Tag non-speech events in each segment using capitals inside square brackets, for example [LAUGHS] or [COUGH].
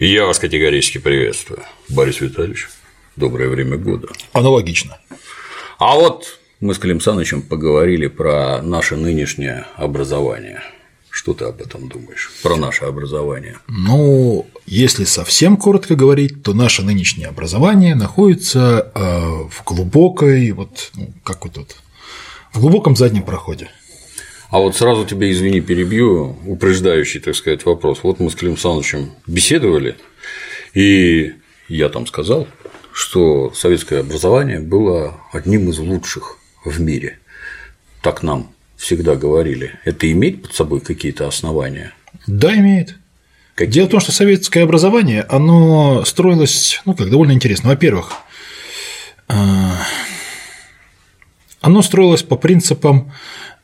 Я вас категорически приветствую, Борис Витальевич. Доброе время года. Аналогично. А вот мы с Клим Санычем поговорили про наше нынешнее образование. Что ты об этом думаешь? Про наше образование? Ну, если совсем коротко говорить, то наше нынешнее образование находится э, в глубокой, вот, ну, как вот тут, в глубоком заднем проходе. А вот сразу тебе, извини, перебью, упреждающий, так сказать, вопрос. Вот мы с Клим Санычем беседовали, и я там сказал, что советское образование было одним из лучших в мире. Так нам всегда говорили. Это имеет под собой какие-то основания? Да, имеет. Какие? Дело в том, что советское образование, оно строилось, ну, как довольно интересно. Во-первых, э, оно строилось по принципам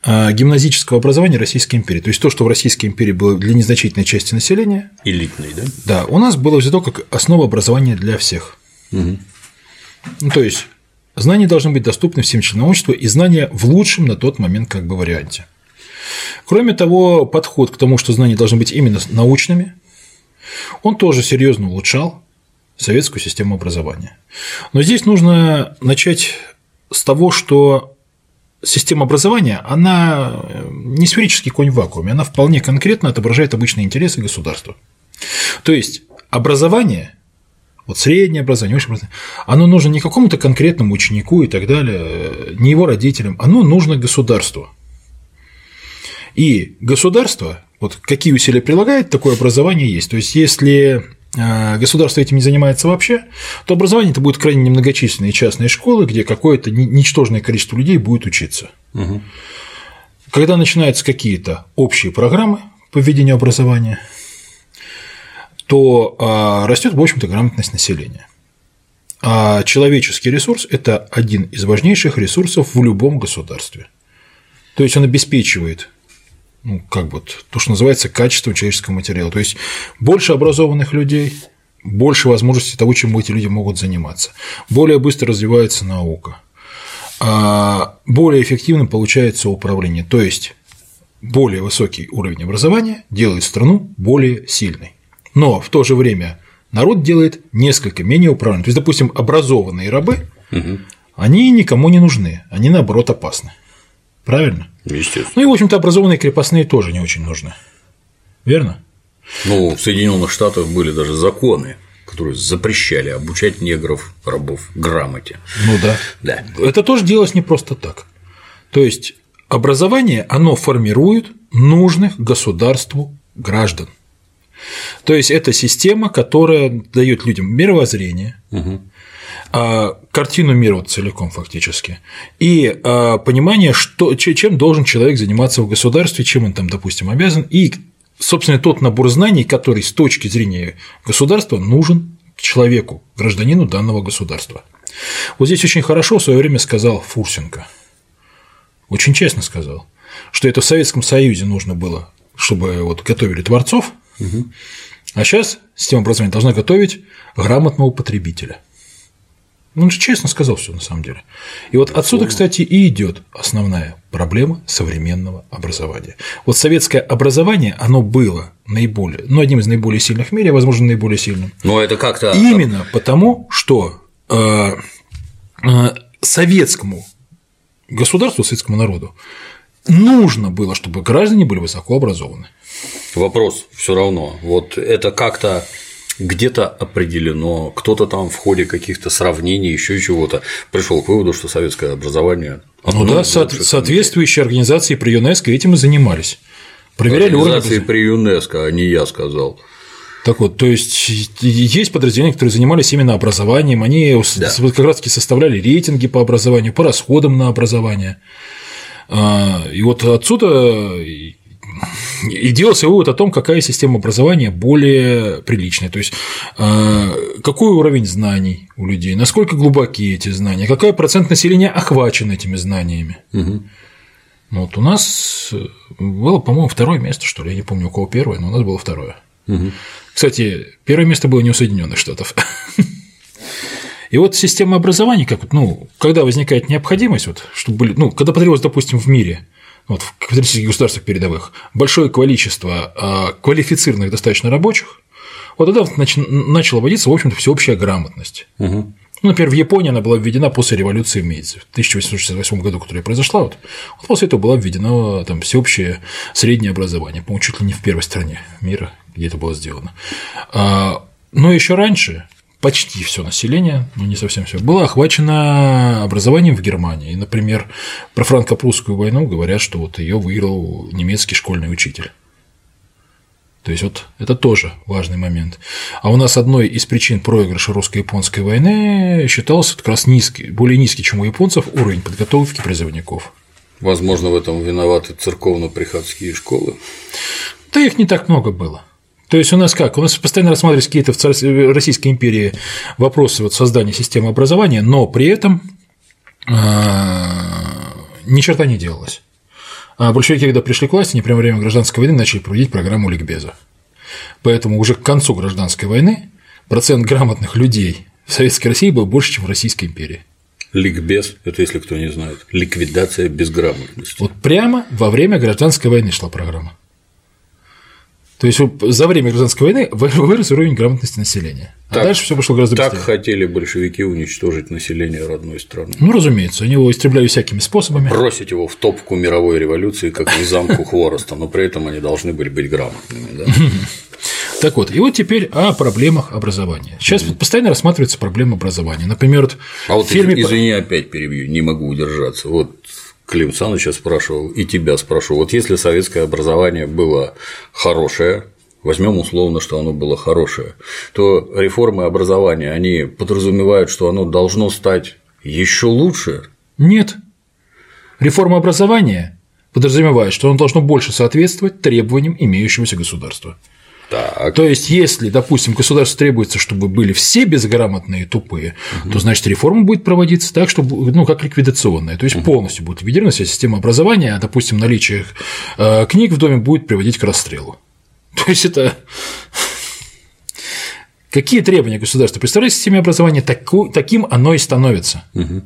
э, гимназического образования Российской империи. То есть то, что в Российской империи было для незначительной части населения. Элитной, да? Да, у нас было взято как основа образования для всех. Угу. Ну, то есть знания должны быть доступны всем членам общества и знания в лучшем на тот момент как бы варианте. Кроме того, подход к тому, что знания должны быть именно научными, он тоже серьезно улучшал советскую систему образования. Но здесь нужно начать с того, что система образования, она не сферический конь в вакууме, она вполне конкретно отображает обычные интересы государства. То есть образование, вот среднее образование, высшее образование, оно нужно не какому-то конкретному ученику и так далее, не его родителям, оно нужно государству. И государство, вот какие усилия прилагает, такое образование есть. То есть, если государство этим не занимается вообще, то образование это будет крайне немногочисленные частные школы, где какое-то ничтожное количество людей будет учиться. Угу. Когда начинаются какие-то общие программы по введению образования, то а, растет, в общем-то, грамотность населения. А человеческий ресурс – это один из важнейших ресурсов в любом государстве. То есть он обеспечивает ну, как бы то, что называется качеством человеческого материала. То есть больше образованных людей, больше возможностей того, чем эти люди могут заниматься, более быстро развивается наука, а более эффективным получается управление. То есть более высокий уровень образования делает страну более сильной. Но в то же время народ делает несколько менее управляемым. То есть, допустим, образованные рабы, угу. они никому не нужны, они наоборот опасны. Правильно? Естественно. Ну и, в общем-то, образованные крепостные тоже не очень нужны. Верно? Ну, в Соединенных Штатах были даже законы, которые запрещали обучать негров, рабов грамоте. Ну да. Да. Это тоже делалось не просто так. То есть образование, оно формирует нужных государству граждан. То есть это система, которая дает людям мировоззрение, угу. Картину мира вот целиком фактически, и а, понимание, что, чем должен человек заниматься в государстве, чем он там, допустим, обязан, и, собственно, тот набор знаний, который с точки зрения государства нужен человеку, гражданину данного государства. Вот здесь очень хорошо в свое время сказал Фурсенко, очень честно сказал, что это в Советском Союзе нужно было, чтобы вот готовили творцов, угу. а сейчас система образования должна готовить грамотного потребителя. Он же честно сказал все на самом деле. И вот отсюда, кстати, и идет основная проблема современного образования. Вот советское образование, оно было наиболее, ну, одним из наиболее сильных в мире, а, возможно, наиболее сильным. Но это как-то. Именно потому, что э, э, советскому государству, советскому народу нужно было, чтобы граждане были высоко образованы. Вопрос все равно. Вот это как-то где-то определено, кто-то там в ходе каких-то сравнений, еще чего-то пришел к выводу, что советское образование. Ну да, со- соответствующие организации при ЮНЕСКО этим и занимались. Проверяли организации уровень... при ЮНЕСКО, а не я сказал. Так вот, то есть есть подразделения, которые занимались именно образованием, они да. как раз таки составляли рейтинги по образованию, по расходам на образование. А, и вот отсюда и делался вывод о том, какая система образования более приличная. То есть, э, какой уровень знаний у людей, насколько глубоки эти знания, какой процент населения охвачен этими знаниями. Угу. Вот у нас было, по-моему, второе место, что ли, я не помню, у кого первое, но у нас было второе. Угу. Кстати, первое место было не у Соединенных Штатов. [LAUGHS] И вот система образования, как ну, когда возникает необходимость, вот, чтобы были, ну, когда потребовалось, допустим, в мире вот, в капиталистических государствах передовых большое количество а, квалифицированных достаточно рабочих, Вот тогда начала вводиться, в общем-то, всеобщая грамотность. Угу. Ну, например, в Японии она была введена после революции Мейдзи в 1868 году, которая произошла. Вот, вот после этого было введено там всеобщее среднее образование, по-моему, чуть ли не в первой стране мира, где это было сделано. А, но еще раньше почти все население, но не совсем все, было охвачено образованием в Германии. И, например, про франко-прусскую войну говорят, что вот ее выиграл немецкий школьный учитель. То есть вот это тоже важный момент. А у нас одной из причин проигрыша русско-японской войны считался как раз низкий, более низкий, чем у японцев, уровень подготовки призывников. Возможно, в этом виноваты церковно-приходские школы. Да их не так много было. То есть у нас как? У нас постоянно рассматривались какие-то в Российской империи вопросы вот создания системы образования, но при этом а, ни черта не делалось. А большевики, когда пришли к власти, они прямо во время гражданской войны начали проводить программу ликбеза. Поэтому уже к концу гражданской войны процент грамотных людей в Советской России был больше, чем в Российской империи. Ликбез – это, если кто не знает, ликвидация безграмотности. Вот прямо во время гражданской войны шла программа. То есть за время гражданской войны вырос уровень грамотности населения. А так, дальше все пошло гораздо так быстрее. Так хотели большевики уничтожить население родной страны. Ну, разумеется, они его истребляли всякими способами. Бросить его в топку мировой революции, как в замку хвороста, но при этом они должны были быть грамотными. Да? [LAUGHS] Так вот, и вот теперь о проблемах образования. Сейчас mm-hmm. постоянно рассматривается проблема образования. Например, вот а вот фирме... извини, опять перебью, не могу удержаться. Вот Клим Саныча спрашивал, и тебя спрашивал, вот если советское образование было хорошее, возьмем условно, что оно было хорошее, то реформы образования, они подразумевают, что оно должно стать еще лучше? Нет. Реформа образования подразумевает, что оно должно больше соответствовать требованиям имеющегося государства. Так. То есть, если, допустим, государству требуется, чтобы были все безграмотные и тупые, угу. то значит реформа будет проводиться так, чтобы, ну, как ликвидационная, то есть угу. полностью будет ликвидирована вся система образования, а, допустим, наличие э, книг в доме будет приводить к расстрелу. [LAUGHS] То есть это [LAUGHS] Какие требования государства представляете системе образования, таким оно и становится. Угу.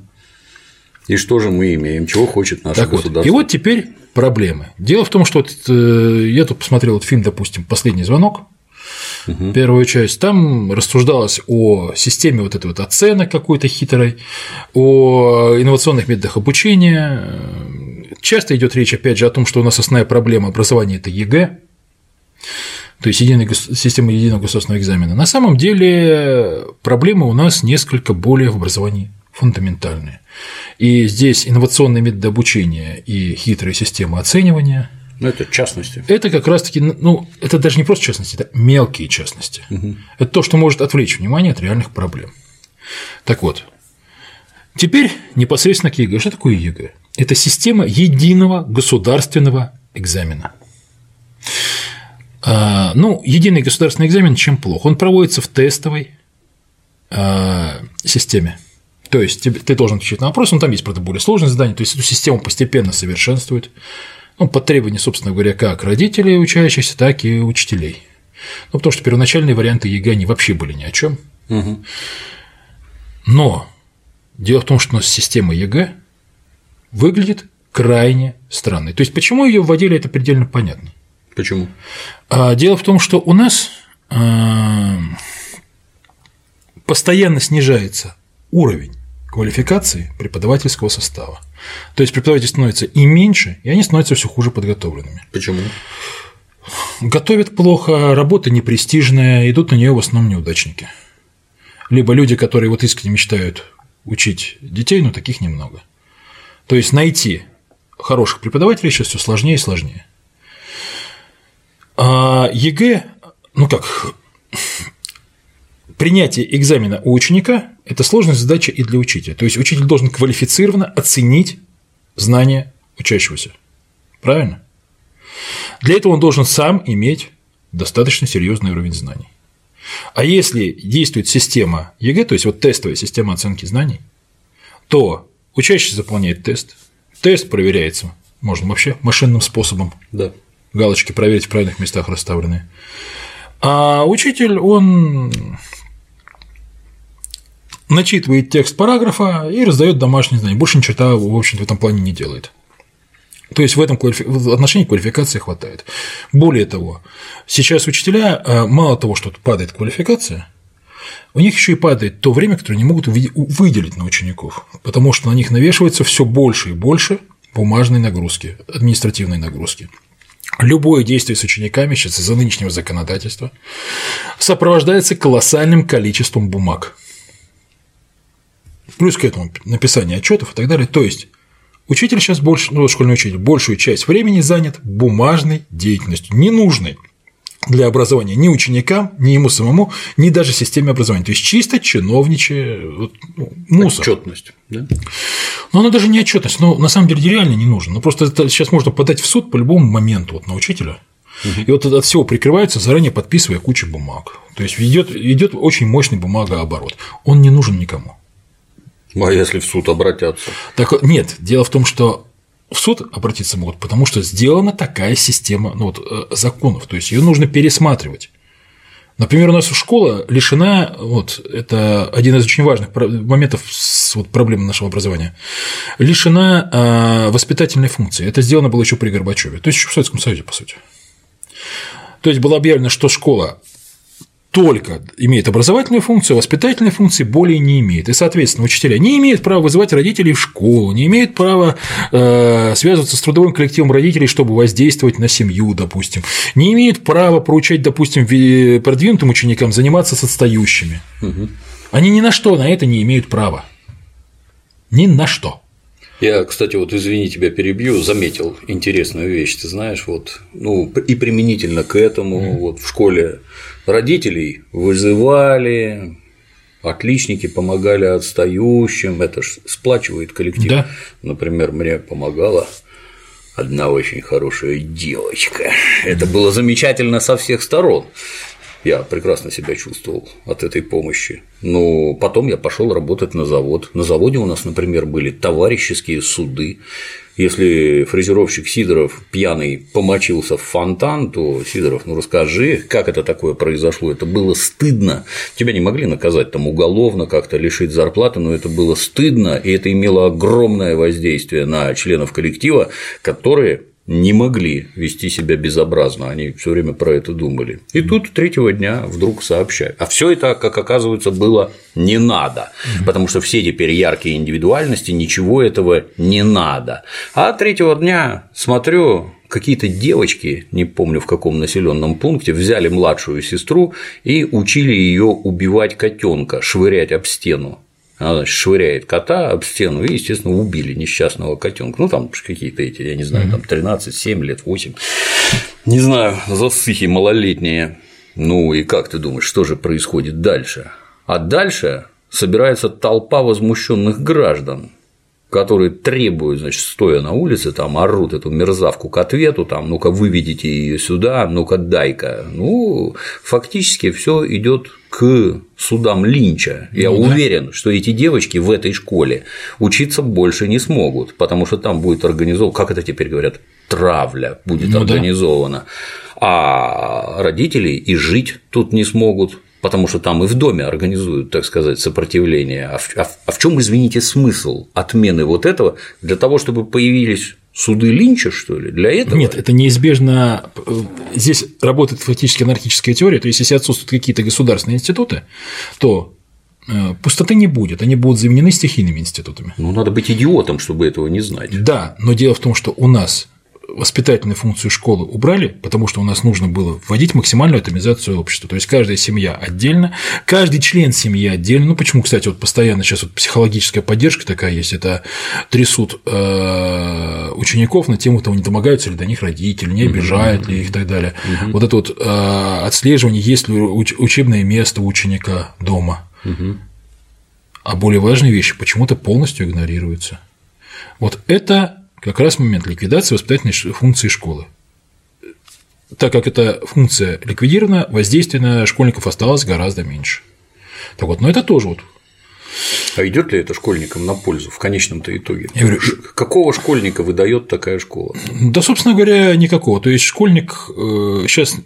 И что же мы имеем? Чего хочет наше так государство? Вот. И вот теперь проблемы. Дело в том, что вот, э, я тут посмотрел вот фильм, допустим, Последний звонок. Угу. Первую часть, там рассуждалось о системе вот этой вот оценок какой-то хитрой, о инновационных методах обучения. Часто идет речь, опять же, о том, что у нас основная проблема образования – это ЕГЭ, то есть единая система единого государственного экзамена. На самом деле проблемы у нас несколько более в образовании фундаментальные. И здесь инновационные методы обучения и хитрые системы оценивания ну, это частности. Это как раз-таки, ну, это даже не просто частности, это мелкие частности. Угу. Это то, что может отвлечь внимание от реальных проблем. Так вот, теперь непосредственно к ЕГЭ. Что такое ЕГЭ? Это система единого государственного экзамена. А, ну, единый государственный экзамен чем плох? Он проводится в тестовой а, системе. То есть ты должен отвечать на вопрос, ну там есть, правда, более сложные задания, то есть эту систему постепенно совершенствуют, ну, под требования, собственно говоря, как родителей учащихся, так и учителей. Ну, потому что первоначальные варианты ЕГЭ, они вообще были ни о чем. Угу. Но дело в том, что у нас система ЕГЭ выглядит крайне странной. То есть, почему ее вводили, это предельно понятно. Почему? А дело в том, что у нас а, постоянно снижается уровень квалификации преподавательского состава. То есть преподавателей становится и меньше, и они становятся все хуже подготовленными. Почему? Готовят плохо, работа непрестижная, идут на нее в основном неудачники. Либо люди, которые вот искренне мечтают учить детей, но таких немного. То есть найти хороших преподавателей сейчас все сложнее и сложнее. А ЕГЭ, ну как, принятие экзамена у ученика – это сложная задача и для учителя. То есть учитель должен квалифицированно оценить знания учащегося. Правильно? Для этого он должен сам иметь достаточно серьезный уровень знаний. А если действует система ЕГЭ, то есть вот тестовая система оценки знаний, то учащийся заполняет тест, тест проверяется, можно вообще машинным способом. Да. Галочки проверить в правильных местах расставленные. А учитель, он начитывает текст параграфа и раздает домашние знания. Больше ни черта, в общем-то, в этом плане не делает. То есть в этом квалифи... в отношении квалификации хватает. Более того, сейчас учителя э, мало того, что падает квалификация, у них еще и падает то время, которое они могут выделить на учеников, потому что на них навешивается все больше и больше бумажной нагрузки, административной нагрузки. Любое действие с учениками сейчас из-за нынешнего законодательства сопровождается колоссальным количеством бумаг. Плюс к этому написание отчетов и так далее. То есть учитель сейчас больше, ну, школьный учитель, большую часть времени занят бумажной деятельностью, ненужной для образования ни ученикам, ни ему самому, ни даже системе образования. То есть чисто чиновничье ну, мусор. Отчетность. Да? Но она даже не отчетность, но на самом деле реально не нужно. Ну просто это сейчас можно подать в суд по любому моменту вот, на учителя. И вот от всего прикрывается, заранее подписывая кучу бумаг. То есть идет, идет очень мощный бумагооборот. Он не нужен никому. А если в суд обратятся? Так нет, дело в том, что в суд обратиться могут, потому что сделана такая система ну, вот, э, законов, то есть ее нужно пересматривать. Например, у нас школа лишена, вот это один из очень важных моментов с вот, проблемы нашего образования, лишена э, воспитательной функции. Это сделано было еще при Горбачеве, то есть еще в Советском Союзе, по сути. То есть было объявлено, что школа только имеет образовательную функцию, воспитательной функции более не имеет. И, соответственно, учителя не имеют права вызывать родителей в школу, не имеют права э, связываться с трудовым коллективом родителей, чтобы воздействовать на семью, допустим, не имеют права поручать, допустим, продвинутым ученикам заниматься с отстающими. Угу. Они ни на что на это не имеют права. Ни на что. Я, кстати, вот извини, тебя перебью, заметил интересную вещь. Ты знаешь, вот, ну, и применительно к этому, mm. вот в школе родителей вызывали, отличники помогали отстающим, это ж сплачивает коллектив. Да. Например, мне помогала одна очень хорошая девочка. Это было замечательно со всех сторон. Я прекрасно себя чувствовал от этой помощи. Но потом я пошел работать на завод. На заводе у нас, например, были товарищеские суды. Если фрезеровщик Сидоров пьяный помочился в фонтан, то Сидоров, ну расскажи, как это такое произошло? Это было стыдно. Тебя не могли наказать там уголовно, как-то лишить зарплаты, но это было стыдно, и это имело огромное воздействие на членов коллектива, которые не могли вести себя безобразно, они все время про это думали. И тут третьего дня вдруг сообщают. А все это, как оказывается, было не надо, потому что все теперь яркие индивидуальности, ничего этого не надо. А третьего дня смотрю, какие-то девочки, не помню в каком населенном пункте, взяли младшую сестру и учили ее убивать котенка, швырять об стену. Она швыряет кота об стену и, естественно, убили несчастного котенка. Ну, там какие-то эти, я не знаю, там 13, 7 лет, 8. Не знаю, засыхи малолетние. Ну и как ты думаешь, что же происходит дальше? А дальше собирается толпа возмущенных граждан, которые требуют, значит, стоя на улице, там орут эту мерзавку к ответу, там, ну-ка выведите ее сюда, ну-ка дай-ка. Ну, фактически все идет к судам Линча. Я ну, уверен, да. что эти девочки в этой школе учиться больше не смогут, потому что там будет организован, как это теперь говорят, травля будет ну, организована. Да. А родители и жить тут не смогут, потому что там и в доме организуют, так сказать, сопротивление. А в, а, а в чем, извините, смысл отмены вот этого для того, чтобы появились суды Линча, что ли, для этого? Нет, это неизбежно. Здесь работает фактически анархическая теория, то есть если отсутствуют какие-то государственные институты, то э, пустоты не будет, они будут заменены стихийными институтами. Ну, надо быть идиотом, чтобы этого не знать. Да, но дело в том, что у нас воспитательную функцию школы убрали, потому что у нас нужно было вводить максимальную атомизацию общества. То есть каждая семья отдельно, каждый член семьи отдельно. Ну почему, кстати, вот постоянно сейчас вот психологическая поддержка такая есть, это трясут э, учеников на тему того, не домогаются ли до них родители, не обижают ли их и так далее. Вот это вот э, отслеживание, есть ли учебное место у ученика дома. А более важные вещи почему-то полностью игнорируются. Вот это как раз момент ликвидации воспитательной функции школы. Так как эта функция ликвидирована, воздействие на школьников осталось гораздо меньше. Так вот, но это тоже вот а идет ли это школьникам на пользу в конечном-то итоге? Я говорю, Какого школьника выдает такая школа? Да, собственно говоря, никакого. То есть школьник сейчас э,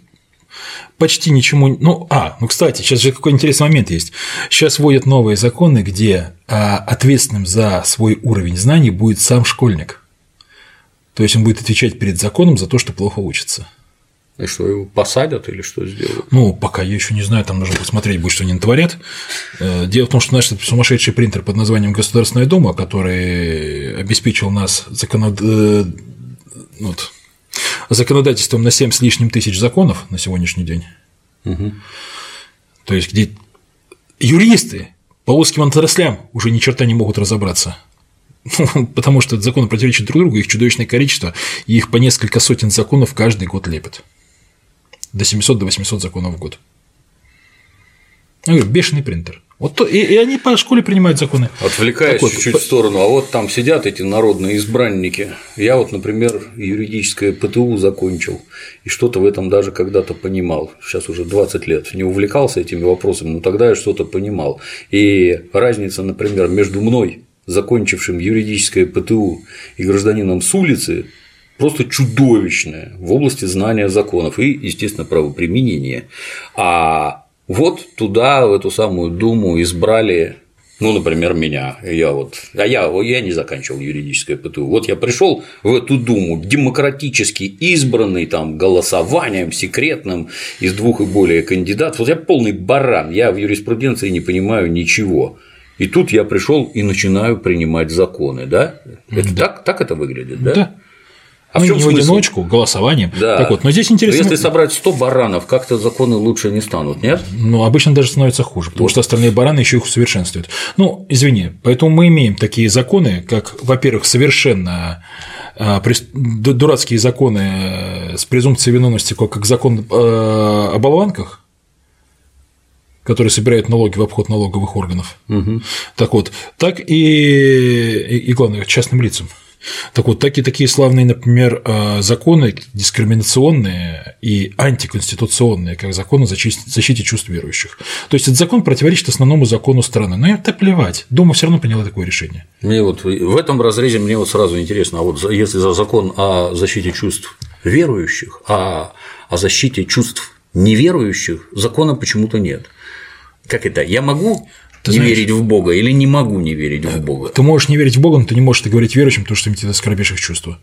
почти ничему. Ну, а, ну, кстати, сейчас же какой интересный момент есть. Сейчас вводят новые законы, где а, ответственным за свой уровень знаний будет сам школьник. То есть он будет отвечать перед законом за то, что плохо учится. И что, его посадят или что сделают? Ну, пока я еще не знаю, там нужно посмотреть будет, что они натворят. Э, дело в том, что наш сумасшедший принтер под названием Государственная Дума, который обеспечил нас законод... Э, вот, законодательством на 7 с лишним тысяч законов на сегодняшний день. Угу. То есть, где юристы по узким отраслям уже ни черта не могут разобраться. [LAUGHS] Потому что законы противоречат друг другу, их чудовищное количество, и их по несколько сотен законов каждый год лепят до 700 до 800 законов в год. Я говорю, бешеный принтер. Вот то, и, и они по школе принимают законы. Отвлекаясь вот, чуть-чуть по... в сторону, а вот там сидят эти народные избранники. Я вот, например, юридическое ПТУ закончил, и что-то в этом даже когда-то понимал. Сейчас уже 20 лет не увлекался этими вопросами, но тогда я что-то понимал. И разница, например, между мной, закончившим юридическое ПТУ, и гражданином с улицы, просто чудовищное в области знания законов и, естественно, правоприменения. А вот туда, в эту самую Думу избрали ну, например, меня. Я вот, а я, я не заканчивал юридическое ПТУ. Вот я пришел в эту Думу, демократически избранный там голосованием секретным из двух и более кандидатов. Вот я полный баран, я в юриспруденции не понимаю ничего. И тут я пришел и начинаю принимать законы, да? Это да. Так, так это выглядит, да? Да. А ну, в чем не смысл? в одиночку, голосованием. Да. Так вот, но здесь интересно. Но если собрать 100 баранов, как-то законы лучше не станут, нет? Ну, обычно даже становится хуже, потому вот. что остальные бараны еще их усовершенствуют. Ну, извини, поэтому мы имеем такие законы, как, во-первых, совершенно а, дурацкие законы э, с презумпцией виновности, как закон э, о болванках, который собирает налоги в обход налоговых органов. Угу. Так вот, так и, и, и главное, частным лицам. Так вот, так и такие славные, например, э, законы дискриминационные и антиконституционные, как закон о защите чувств верующих. То есть этот закон противоречит основному закону страны. Но это плевать. Дума все равно приняла такое решение. Мне вот в этом разрезе мне вот сразу интересно, а вот если за закон о защите чувств верующих, а о защите чувств неверующих закона почему-то нет. Как это? Я могу ты не знаешь, верить в Бога или не могу не верить в Бога? Ты можешь не верить в Бога, но ты не можешь это говорить верующим, потому что ты оскорбишь их чувства.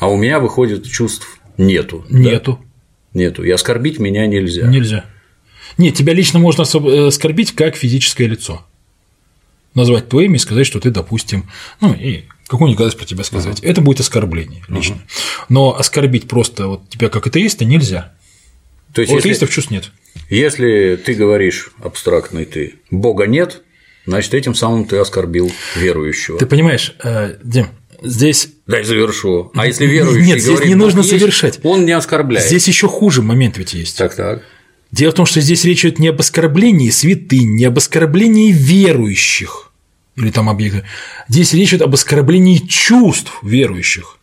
А у меня выходит чувств нету. Нету. Да? Нету. И оскорбить меня нельзя. Нельзя. Нет, тебя лично можно э, оскорбить как физическое лицо. Назвать твое имя и сказать, что ты, допустим, ну и какую-нибудь гадость про тебя сказать. Ага. Это будет оскорбление лично. Ага. Но оскорбить просто вот тебя как атеиста нельзя. То есть, У атеистов чувств нет. Если ты говоришь абстрактный ты, Бога нет, значит, этим самым ты оскорбил верующего. Ты понимаешь, э, Дим, здесь. Дай завершу. А если верующий Нет, здесь не нужно есть, совершать. Он не оскорбляет. Здесь еще хуже момент ведь есть. Так, так. Дело в том, что здесь речь идет не об оскорблении святынь, не об оскорблении верующих или там объекта. Здесь речь идет об оскорблении чувств верующих.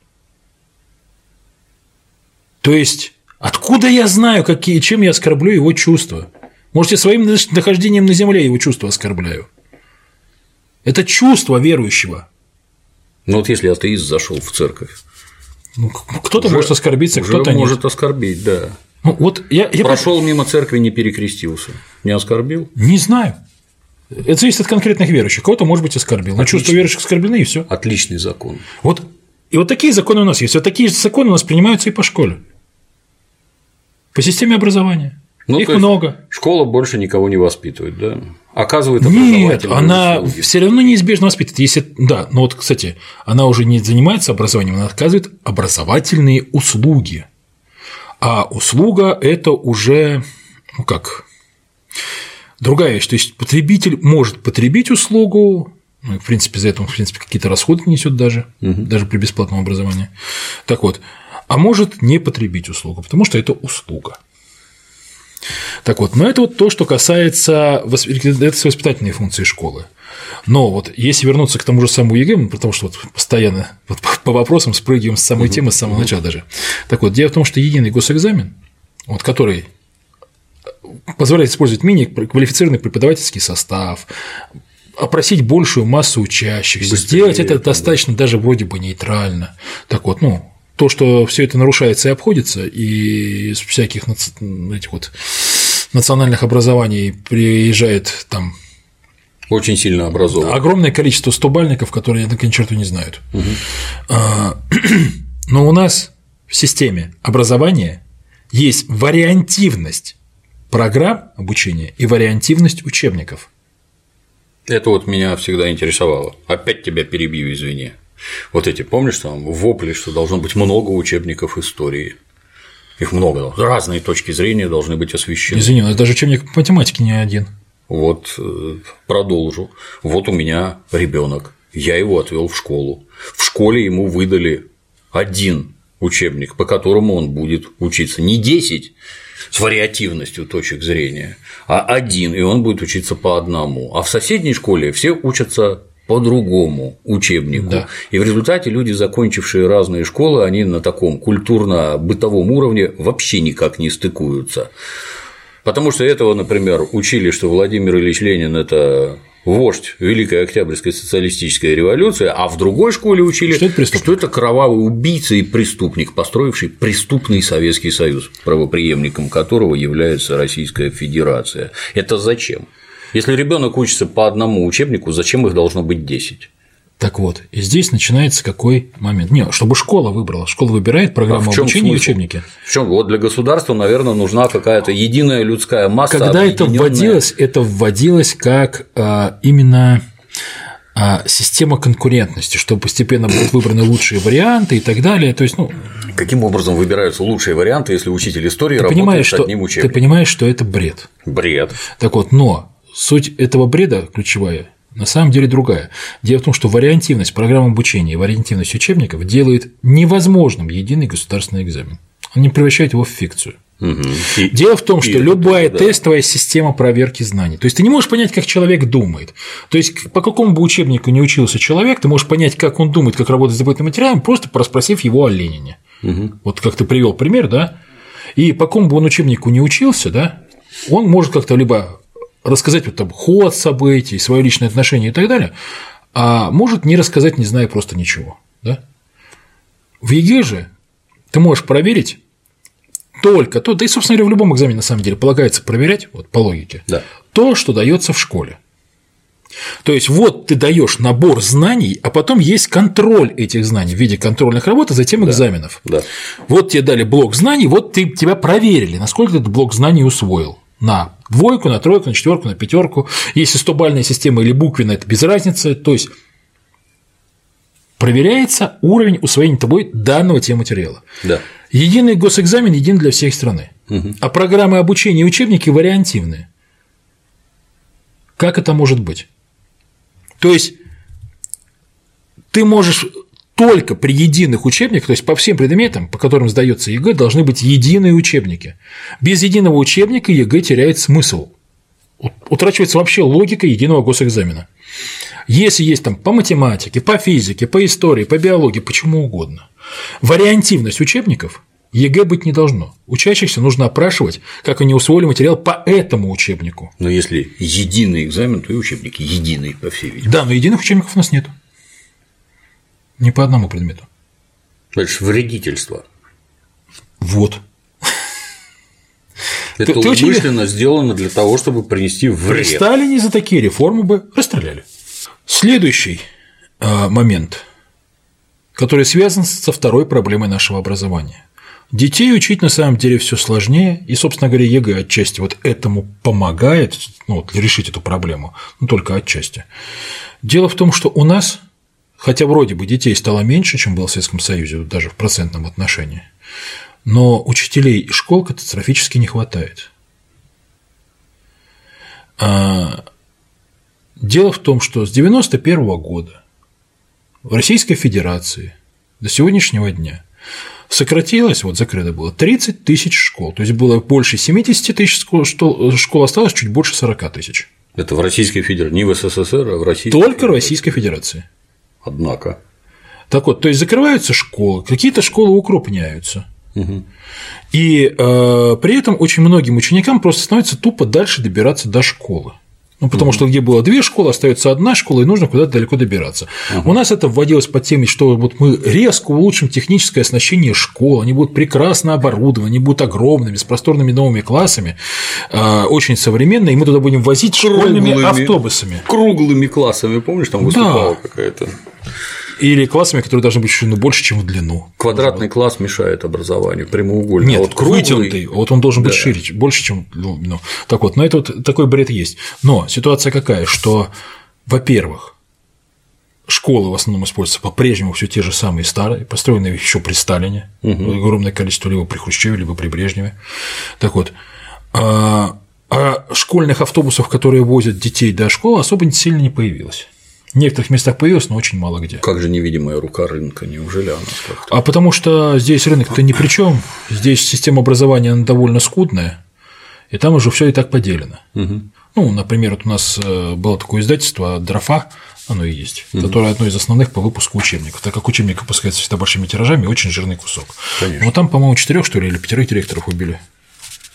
То есть Откуда я знаю, какие, чем я оскорблю его чувства? Может, я своим нахождением на земле его чувства оскорбляю? Это чувство верующего. Ну вот если атеист зашел в церковь. Ну, кто-то может оскорбиться, кто-то нет. может оскорбить, да. Ну, вот я, я прошел мимо церкви, не перекрестился. Не оскорбил? Не знаю. Это зависит от конкретных верующих. Кого-то, может быть, оскорбил. Но чувства верующих оскорблены, и все. Отличный закон. Вот и вот такие законы у нас есть. Вот такие законы у нас принимаются и по школе. По системе образования. Ну, Их много. Школа больше никого не воспитывает, да? Оказывает Нет, она услуги. все равно неизбежно воспитывает. Если, да, но вот, кстати, она уже не занимается образованием, она оказывает образовательные услуги. А услуга – это уже, ну как, другая вещь. То есть потребитель может потребить услугу, ну, в принципе, за это он, в принципе, какие-то расходы несет даже, угу. даже при бесплатном образовании. Так вот, а может не потребить услугу, потому что это услуга. Так вот, но это вот то, что касается воспитательной функции школы. Но вот если вернуться к тому же самому ЕГЭ, потому что вот постоянно вот по вопросам спрыгиваем с самой темы, с самого начала даже. Так вот, дело в том, что единый госэкзамен, вот который позволяет использовать менее квалифицированный преподавательский состав, опросить большую массу учащихся, Быстрее, сделать это достаточно да. даже вроде бы нейтрально. Так вот, ну, то, что все это нарушается и обходится, и из всяких этих вот национальных образований приезжает там Очень сильно образован. Огромное количество стобальников, которые однако ни черту не знают. А, [CLEARS THROAT] но у нас в системе образования есть вариантивность программ обучения и вариантивность учебников. Это вот меня всегда интересовало. Опять тебя перебью, извини. Вот эти, помнишь, там вопли, что должно быть много учебников истории. Их много, разные точки зрения должны быть освещены. Извини, нас даже учебник по математике не один. Вот э, продолжу. Вот у меня ребенок, я его отвел в школу. В школе ему выдали один учебник, по которому он будет учиться. Не 10 с вариативностью точек зрения, а один, и он будет учиться по одному. А в соседней школе все учатся по другому учебнику. Да. И в результате люди, закончившие разные школы, они на таком культурно-бытовом уровне вообще никак не стыкуются. Потому что этого, например, учили, что Владимир Ильич Ленин – это вождь Великой Октябрьской социалистической революции, а в другой школе учили, что это, что это кровавый убийца и преступник, построивший преступный Советский Союз, правоприемником которого является Российская Федерация. Это зачем? Если ребенок учится по одному учебнику, зачем их должно быть 10? Так вот, и здесь начинается какой момент? Не, чтобы школа выбрала. Школа выбирает программу а обучения и учебники. В чем? Вот для государства, наверное, нужна какая-то единая людская масса. Когда это вводилось, это вводилось как а, именно а, система конкурентности, что постепенно будут выбраны лучшие варианты и так далее. То есть, ну, Каким образом выбираются лучшие варианты, если учитель истории ты работает с одним учебником? Ты понимаешь, что это бред. Бред. Так вот, но суть этого бреда ключевая на самом деле другая. Дело в том, что вариантивность программ обучения и вариантивность учебников делает невозможным единый государственный экзамен. Они превращают его в фикцию. Угу. И, Дело в том, что любая да. тестовая система проверки знаний. То есть ты не можешь понять, как человек думает. То есть по какому бы учебнику не учился человек, ты можешь понять, как он думает, как работать с забытым материалом, просто проспросив его о Ленине. Угу. Вот как ты привел пример, да? И по какому бы он учебнику не учился, да, он может как-то либо рассказать вот там ход событий, свое личное отношение и так далее, а может не рассказать, не зная просто ничего. Да? В ЕГЭ же ты можешь проверить только то, да и, собственно говоря, в любом экзамене на самом деле полагается проверять, вот по логике, да. то, что дается в школе. То есть вот ты даешь набор знаний, а потом есть контроль этих знаний в виде контрольных работ, а затем да, экзаменов. Да. Вот тебе дали блок знаний, вот ты, тебя проверили, насколько ты этот блок знаний усвоил на двойку, на тройку, на четверку, на пятерку. Если стобальная система или буквенная, это без разницы. То есть проверяется уровень усвоения тобой данного тебе материала. Да. Единый госэкзамен един для всей страны, угу. а программы обучения и учебники вариантивные. Как это может быть? То есть ты можешь только при единых учебниках, то есть по всем предметам, по которым сдается ЕГЭ, должны быть единые учебники. Без единого учебника ЕГЭ теряет смысл. Утрачивается вообще логика единого госэкзамена. Если есть там по математике, по физике, по истории, по биологии, по чему угодно, вариантивность учебников ЕГЭ быть не должно. Учащихся нужно опрашивать, как они усвоили материал по этому учебнику. Но если единый экзамен, то и учебники единые, по всей видимости. Да, но единых учебников у нас нет. Ни по одному предмету. Дальше вредительство. Вот. Это ты, умышленно очень... сделано для того, чтобы принести вред. При Сталине за такие реформы бы расстреляли. Следующий э, момент, который связан со второй проблемой нашего образования. Детей учить на самом деле все сложнее, и, собственно говоря, ЕГЭ отчасти вот этому помогает ну, вот, решить эту проблему, но только отчасти. Дело в том, что у нас хотя вроде бы детей стало меньше, чем было в Советском Союзе, даже в процентном отношении, но учителей и школ катастрофически не хватает. А, дело в том, что с 1991 года в Российской Федерации до сегодняшнего дня сократилось, вот закрыто было 30 тысяч школ, то есть было больше 70 тысяч школ, школ осталось чуть больше 40 тысяч. Это в Российской Федерации, не в СССР, а в Российской Только Федерации. в Российской Федерации. Однако. Так вот, то есть закрываются школы, какие-то школы укрупняются. Угу. И э, при этом очень многим ученикам просто становится тупо дальше добираться до школы. Ну, потому что где было две школы, остается одна школа, и нужно куда-то далеко добираться. У нас это вводилось под темой, что вот мы резко улучшим техническое оснащение школ, они будут прекрасно оборудованы, они будут огромными, с просторными новыми классами, а, очень современные, и мы туда будем возить школьными Круглыми. автобусами. Круглыми классами, помнишь, там выступала Да. какая-то. Или классами, которые должны быть чуть больше, чем в длину. Квадратный класс мешает образованию, прямоугольный. Нет, а вот круглый, вытянутый, вот он должен быть Да. шире, больше, чем ну, ну, так вот, но это вот такой бред есть. Но ситуация какая, что, во-первых, школы в основном используются по-прежнему все те же самые старые, построенные еще при Сталине, огромное количество либо при Хрущеве, либо при Брежневе. Так вот, а, а школьных автобусов, которые возят детей до школы, особо сильно не появилось. В некоторых местах появилось, но очень мало где. Как же невидимая рука рынка, неужели она как-то? А потому что здесь рынок-то ни при чем, здесь система образования она довольно скудная, и там уже все и так поделено. Ну, например, вот у нас э, было такое издательство Дрофа, оно и есть, которое одно из основных по выпуску учебников. Так как учебник выпускается всегда большими тиражами, очень жирный кусок. Конечно. Вот там, по-моему, четырех, что ли, или пятерых директоров убили.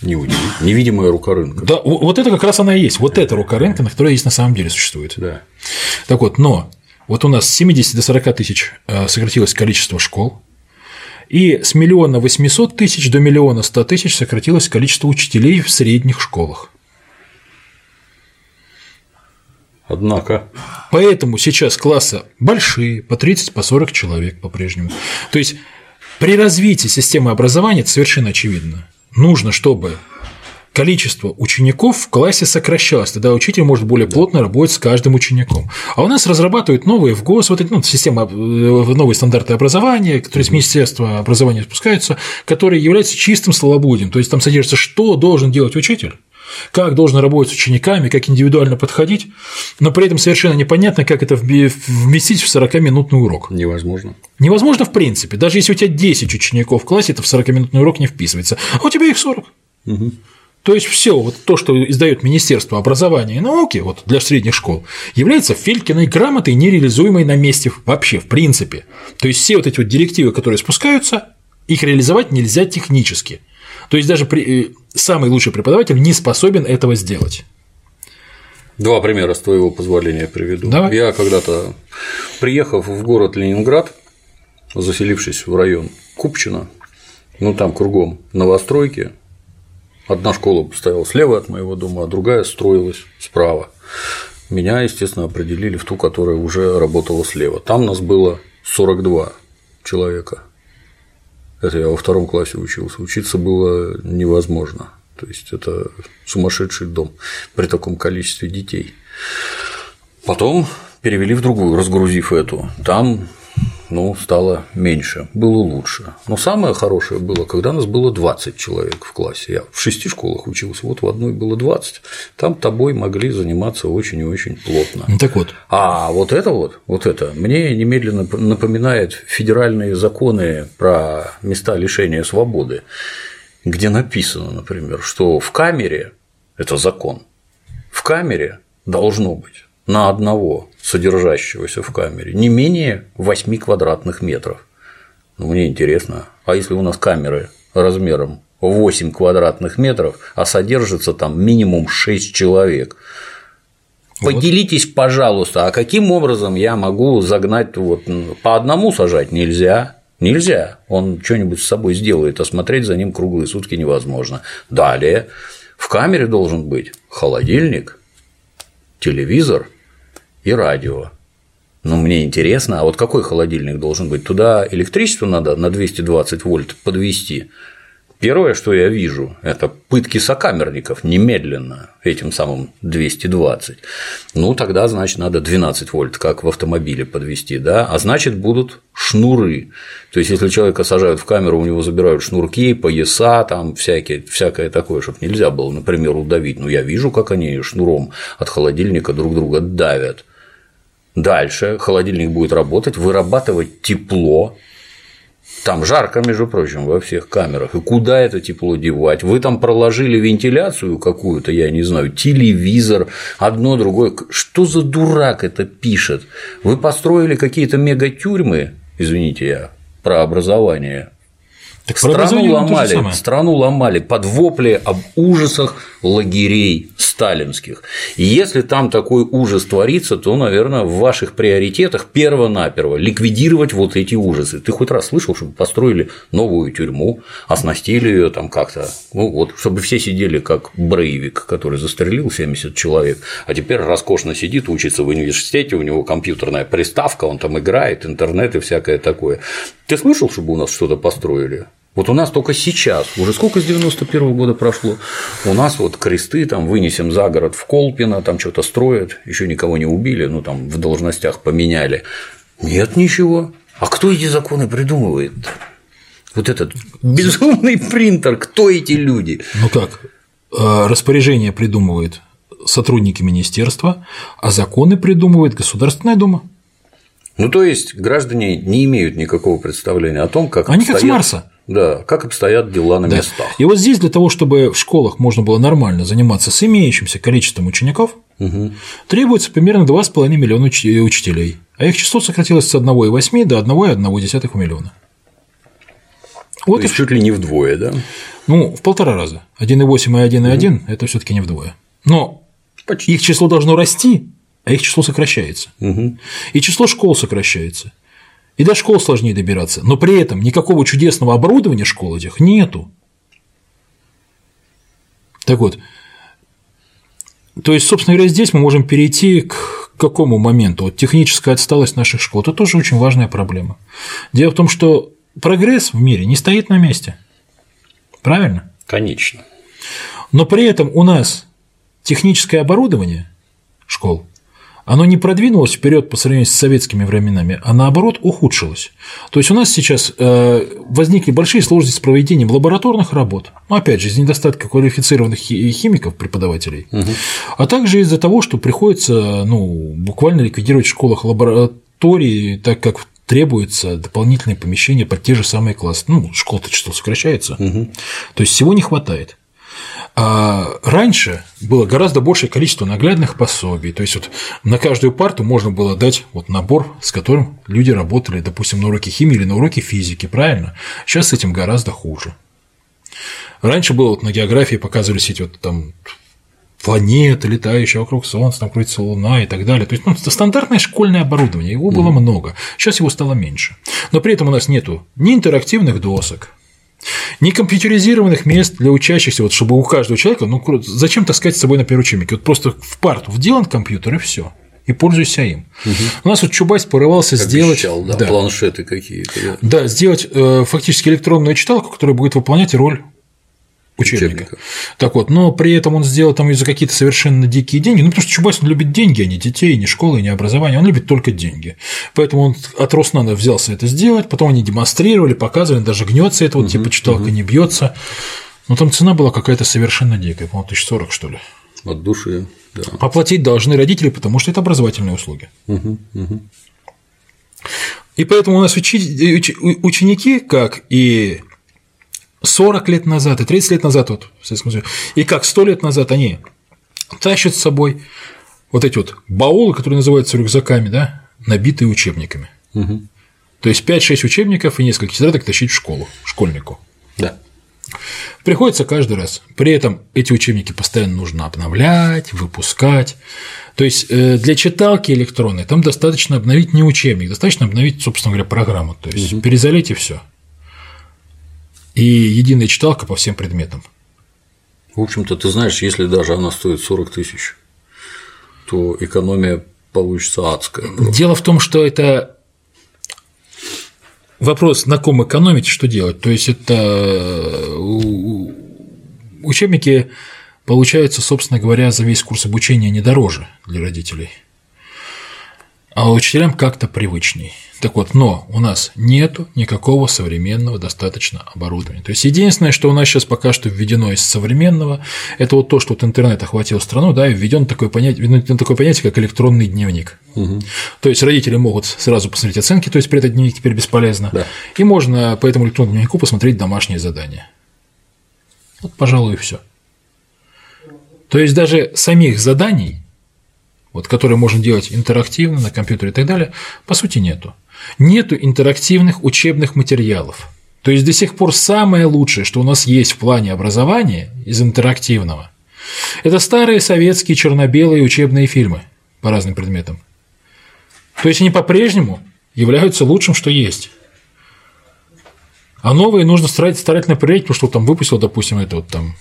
Неудивительно. Невидимая рука рынка. Да, вот это как раз она и есть. Вот эта рука рынка, на которой есть на самом деле существует. Да. Так вот, но вот у нас с 70 до 40 тысяч э, сократилось количество школ, и с миллиона 800 тысяч до миллиона 100 тысяч сократилось количество учителей в средних школах. Однако, Поэтому сейчас классы большие, по 30, по 40 человек по-прежнему. То есть при развитии системы образования это совершенно очевидно. Нужно, чтобы количество учеников в классе сокращалось, тогда учитель может более плотно работать с каждым учеником. А у нас разрабатывают новые в ГОС, вот эти, ну, система, э, новые стандарты образования, которые из Министерства образования спускаются, которые являются чистым словоблудием. То есть там содержится, что должен делать учитель, как должен работать с учениками, как индивидуально подходить, но при этом совершенно непонятно, как это вместить в 40-минутный урок. невозможно. Невозможно в принципе. Даже если у тебя 10 учеников в классе, это в 40-минутный урок не вписывается, а у тебя их 40. То есть все вот то, что издает Министерство образования и науки вот для средних школ, является Фелькиной грамотой, нереализуемой на месте вообще, в принципе. То есть все вот эти вот директивы, которые спускаются, их реализовать нельзя технически. То есть даже при- э, самый лучший преподаватель не способен этого сделать. Два примера, с твоего позволения приведу. Давай. Я когда-то, приехав в город Ленинград, заселившись в район Купчино, ну там кругом новостройки, одна школа стояла слева от моего дома, а другая строилась справа. Меня, естественно, определили в ту, которая уже работала слева. Там нас было 42 человека. Это я во втором классе учился. Учиться было невозможно. То есть это сумасшедший дом при таком количестве детей. Потом перевели в другую, разгрузив эту. Там ну, стало меньше, было лучше. Но самое хорошее было, когда нас было 20 человек в классе. Я в шести школах учился, вот в одной было 20. Там тобой могли заниматься очень и очень плотно. Ну, Так вот, А вот это вот, вот это мне немедленно напоминает федеральные законы про места лишения свободы, где написано, например, что в камере это закон, в камере должно быть на одного содержащегося в камере не менее 8 квадратных метров. Ну, мне интересно, а если у нас камеры размером 8 квадратных метров, а содержится там минимум 6 человек, Поделитесь, пожалуйста, а каким образом я могу загнать вот по одному сажать нельзя? Нельзя. Он что-нибудь с собой сделает, а смотреть за ним круглые сутки невозможно. Далее в камере должен быть холодильник, телевизор и радио. Ну, мне интересно, а вот какой холодильник должен быть? Туда электричество надо на 220 вольт подвести. Первое, что я вижу, это пытки сокамерников немедленно этим самым 220. Ну, тогда, значит, надо 12 вольт, как в автомобиле подвести, да, а значит, будут шнуры. То есть, если человека сажают в камеру, у него забирают шнурки, пояса, там всякие, всякое такое, чтобы нельзя было, например, удавить. Ну, я вижу, как они шнуром от холодильника друг друга давят. Дальше холодильник будет работать, вырабатывать тепло, там жарко, между прочим, во всех камерах. И куда это тепло девать? Вы там проложили вентиляцию какую-то, я не знаю, телевизор, одно, другое. Что за дурак это пишет? Вы построили какие-то мегатюрьмы, извините, я про образование Так страну ломали, страну ломали под вопли об ужасах лагерей сталинских. И если там такой ужас творится, то, наверное, в ваших приоритетах перво-наперво ликвидировать вот эти ужасы. Ты хоть раз слышал, чтобы построили новую тюрьму, оснастили ее там как-то, ну вот, чтобы все сидели как Брейвик, который застрелил 70 человек, а теперь роскошно сидит, учится в университете, у него компьютерная приставка, он там играет, интернет и всякое такое. Ты слышал, чтобы у нас что-то построили? Вот у нас только сейчас, уже сколько с 91 -го года прошло, у нас вот кресты там вынесем за город в Колпино, там что-то строят, еще никого не убили, ну там в должностях поменяли. Нет ничего. А кто эти законы придумывает? Вот этот безумный принтер, кто эти люди? Ну как, э, распоряжение придумывают сотрудники министерства, а законы придумывает Государственная Дума. Ну, то есть граждане не имеют никакого представления о том, как Они обстоят, как с Марса. Да, как обстоят дела на да. местах. И вот здесь для того, чтобы в школах можно было нормально заниматься с имеющимся количеством учеников, угу. требуется примерно 2,5 миллиона учителей, а их число сократилось с 1,8 до 1,1 миллиона. Вот То есть и... чуть ли не вдвое, да? Ну, в полтора раза. 1,8 и 1,1 угу. это все таки не вдвое. Но Почти. их число должно расти, а их число сокращается. Угу. И число школ сокращается. И до школ сложнее добираться, но при этом никакого чудесного оборудования школ этих нету. Так вот, то есть, собственно говоря, здесь мы можем перейти к какому моменту? Вот техническая отсталость наших школ – это тоже очень важная проблема. Дело в том, что прогресс в мире не стоит на месте. Правильно? Конечно. Но при этом у нас техническое оборудование школ оно не продвинулось вперед по сравнению с советскими временами, а наоборот ухудшилось. То есть у нас сейчас э, возникли большие сложности с проведением лабораторных работ, ну, опять же, из недостатка квалифицированных химиков, преподавателей, угу. а также из-за того, что приходится ну, буквально ликвидировать в школах лаборатории, так как требуется дополнительные помещения под те же самые классы. Ну, школа-то число сокращается. Угу. То есть всего не хватает. А раньше было гораздо большее количество наглядных пособий, то есть вот на каждую парту можно было дать вот набор, с которым люди работали, допустим, на уроке химии или на уроке физики, правильно? Сейчас с этим гораздо хуже. Раньше было вот на географии показывались эти вот там планеты, летающие вокруг Солнца, там крутится Луна и так далее. То есть ну, это стандартное школьное оборудование, его было много, сейчас его стало меньше. Но при этом у нас нету ни интерактивных досок, ни компьютеризированных мест для учащихся, вот чтобы у каждого человека, ну зачем таскать с собой например учебник? Вот просто в парту вделан компьютер и все и пользуйся им. Угу. У нас вот Чубайс порывался как сделать обещал, да, да. планшеты какие-то. Да, да сделать э, фактически электронную читалку, которая будет выполнять роль учебника. учебника. Так вот, но при этом он сделал там за какие-то совершенно дикие деньги, ну потому что Чубайс он любит деньги, а не детей, не школы, не образование, он любит только деньги. Поэтому он от Роснана взялся это сделать, потом они демонстрировали, показывали, даже гнется это вот угу, типа читалка угу. не бьется. Но там цена была какая-то совершенно дикая, по-моему, 1040 что ли. От души, да. Оплатить должны родители, потому что это образовательные услуги. Угу, угу. И поэтому у нас ученики, как и 40 лет назад и 30 лет назад вот, в Советском Союзе, и как 100 лет назад они тащат с собой вот эти вот баулы, которые называются рюкзаками, да, набитые учебниками. Угу. То есть 5-6 учебников и несколько тетрадок тащить в школу, школьнику. Да. Приходится каждый раз. При этом эти учебники постоянно нужно обновлять, выпускать. То есть э, для читалки электронной там достаточно обновить не учебник, достаточно обновить, собственно говоря, программу. То есть угу. перезалить и все и единая читалка по всем предметам. В общем-то, ты знаешь, если даже она стоит 40 тысяч, то экономия получится адская. Дело в том, что это вопрос, на ком экономить, что делать. То есть это э, учебники получаются, собственно говоря, за весь курс обучения не дороже для родителей а учителям как-то привычней. Так вот, но у нас нету никакого современного достаточно оборудования. То есть единственное, что у нас сейчас пока что введено из современного, это вот то, что вот интернет охватил страну, да, и введен такое понятие, введено такое понятие, как электронный дневник. Угу. То есть родители могут сразу посмотреть оценки, то есть при этом дневник теперь бесполезно, да. и можно по этому электронному дневнику посмотреть домашние задания. Вот, пожалуй, и все. То есть даже самих заданий вот, которые можно делать интерактивно на компьютере и так далее, по сути нету. Нету интерактивных учебных материалов. То есть до сих пор самое лучшее, что у нас есть в плане образования из интерактивного, это старые советские черно-белые учебные фильмы по разным предметам. То есть они по-прежнему являются лучшим, что есть. А новые нужно старательно проверять, потому что там выпустил, допустим, это вот там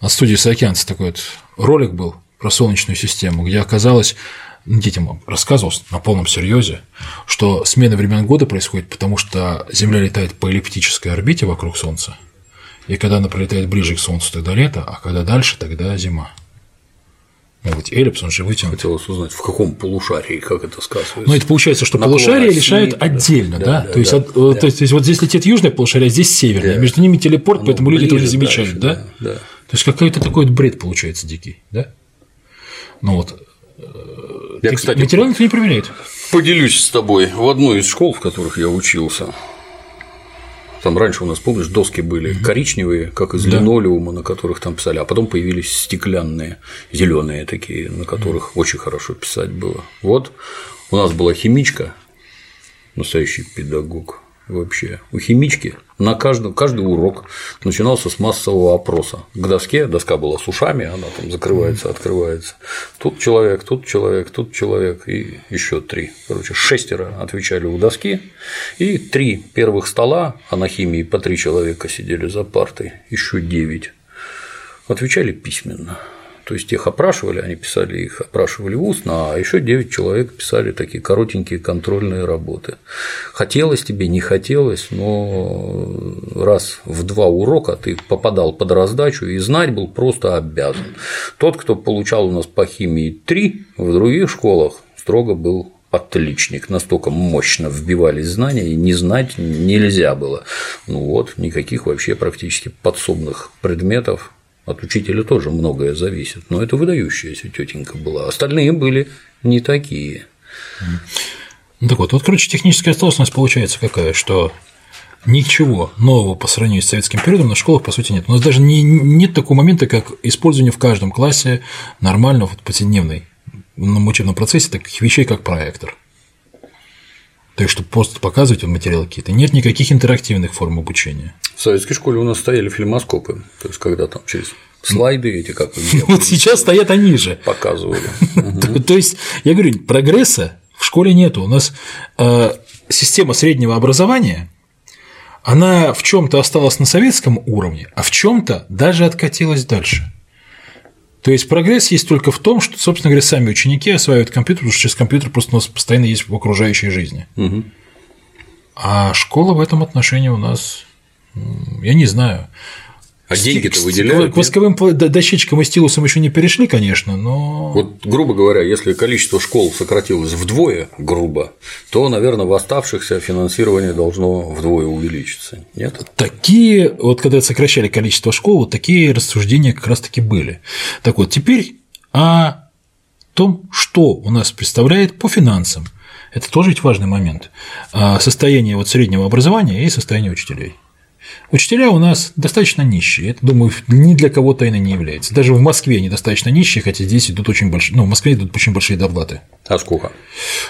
от студии Саокеанца такой вот ролик был про Солнечную систему, где оказалось, детям рассказывалось на полном серьезе, что смена времен года происходит, потому что Земля летает по эллиптической орбите вокруг Солнца, и когда она пролетает ближе к Солнцу, тогда лето, а когда дальше, тогда зима. Ну, ведь эллипс, он же вытянут. Хотелось узнать, в каком полушарии, как это сказывается. Ну, это получается, что полушария решают да, отдельно, да? да, да, то, есть, да, от, да. то есть, вот здесь летит южное полушарие, а здесь северное, да. между ними телепорт, Оно поэтому люди этого не замечают, дальше, да? да? Да. То есть, какой-то такой вот бред получается дикий, да? Ну вот. Э, я, кстати, материал никто не проверяет. Поделюсь с тобой. В одной из школ, в которых я учился, там раньше у нас, помнишь, доски были коричневые, как из да. линолеума, на которых там писали, а потом появились стеклянные, зеленые такие, на которых очень хорошо писать было. Вот у нас была химичка, настоящий педагог, вообще. У химички на каждый, каждый урок начинался с массового опроса. К доске, доска была с ушами, она там закрывается, открывается. Тут человек, тут человек, тут человек и еще три. Короче, шестеро отвечали у доски, и три первых стола, а на химии по три человека сидели за партой, еще девять отвечали письменно. То есть их опрашивали, они писали их, опрашивали устно, а еще 9 человек писали такие коротенькие контрольные работы. Хотелось тебе, не хотелось, но раз в два урока ты попадал под раздачу и знать был просто обязан. Тот, кто получал у нас по химии 3, в других школах строго был отличник, настолько мощно вбивались знания, и не знать нельзя было. Ну вот, никаких вообще практически подсобных предметов от учителя тоже многое зависит, но это выдающаяся тетенька была. Остальные были не такие. Ну, так вот, вот, короче, техническая сложность получается какая, что ничего нового по сравнению с советским периодом на школах, по сути, нет. У нас даже не, нет такого момента, как использование в каждом классе нормального вот, повседневной на учебном процессе таких вещей, как проектор. То есть, чтобы просто показывать материалы какие-то. Нет никаких интерактивных форм обучения. В советской школе у нас стояли фильмоскопы, то есть когда там через слайды эти как Вот сейчас стоят они же. Показывали. [LAUGHS] То есть, я говорю, прогресса в школе нету. У нас э, система среднего образования, она в чем то осталась на советском уровне, а в чем то даже откатилась дальше. То есть прогресс есть только в том, что, собственно говоря, сами ученики осваивают компьютер, потому что через компьютер просто у нас постоянно есть в окружающей жизни. Угу. А школа в этом отношении у нас я не знаю. А деньги-то выделяют? К восковым дощечкам и стилусам еще не перешли, конечно, но. Вот, грубо говоря, если количество школ сократилось вдвое, грубо, то, наверное, в оставшихся финансирование должно вдвое увеличиться. Нет? Такие, вот когда сокращали количество школ, вот такие рассуждения как раз-таки были. Так вот, теперь о том, что у нас представляет по финансам. Это тоже ведь важный момент. Состояние вот среднего образования и состояние учителей. Учителя у нас достаточно нищие, это, думаю, ни для кого тайны не является. Даже в Москве они достаточно нищие, хотя здесь идут очень большие, ну, в Москве идут очень большие доплаты. А сколько?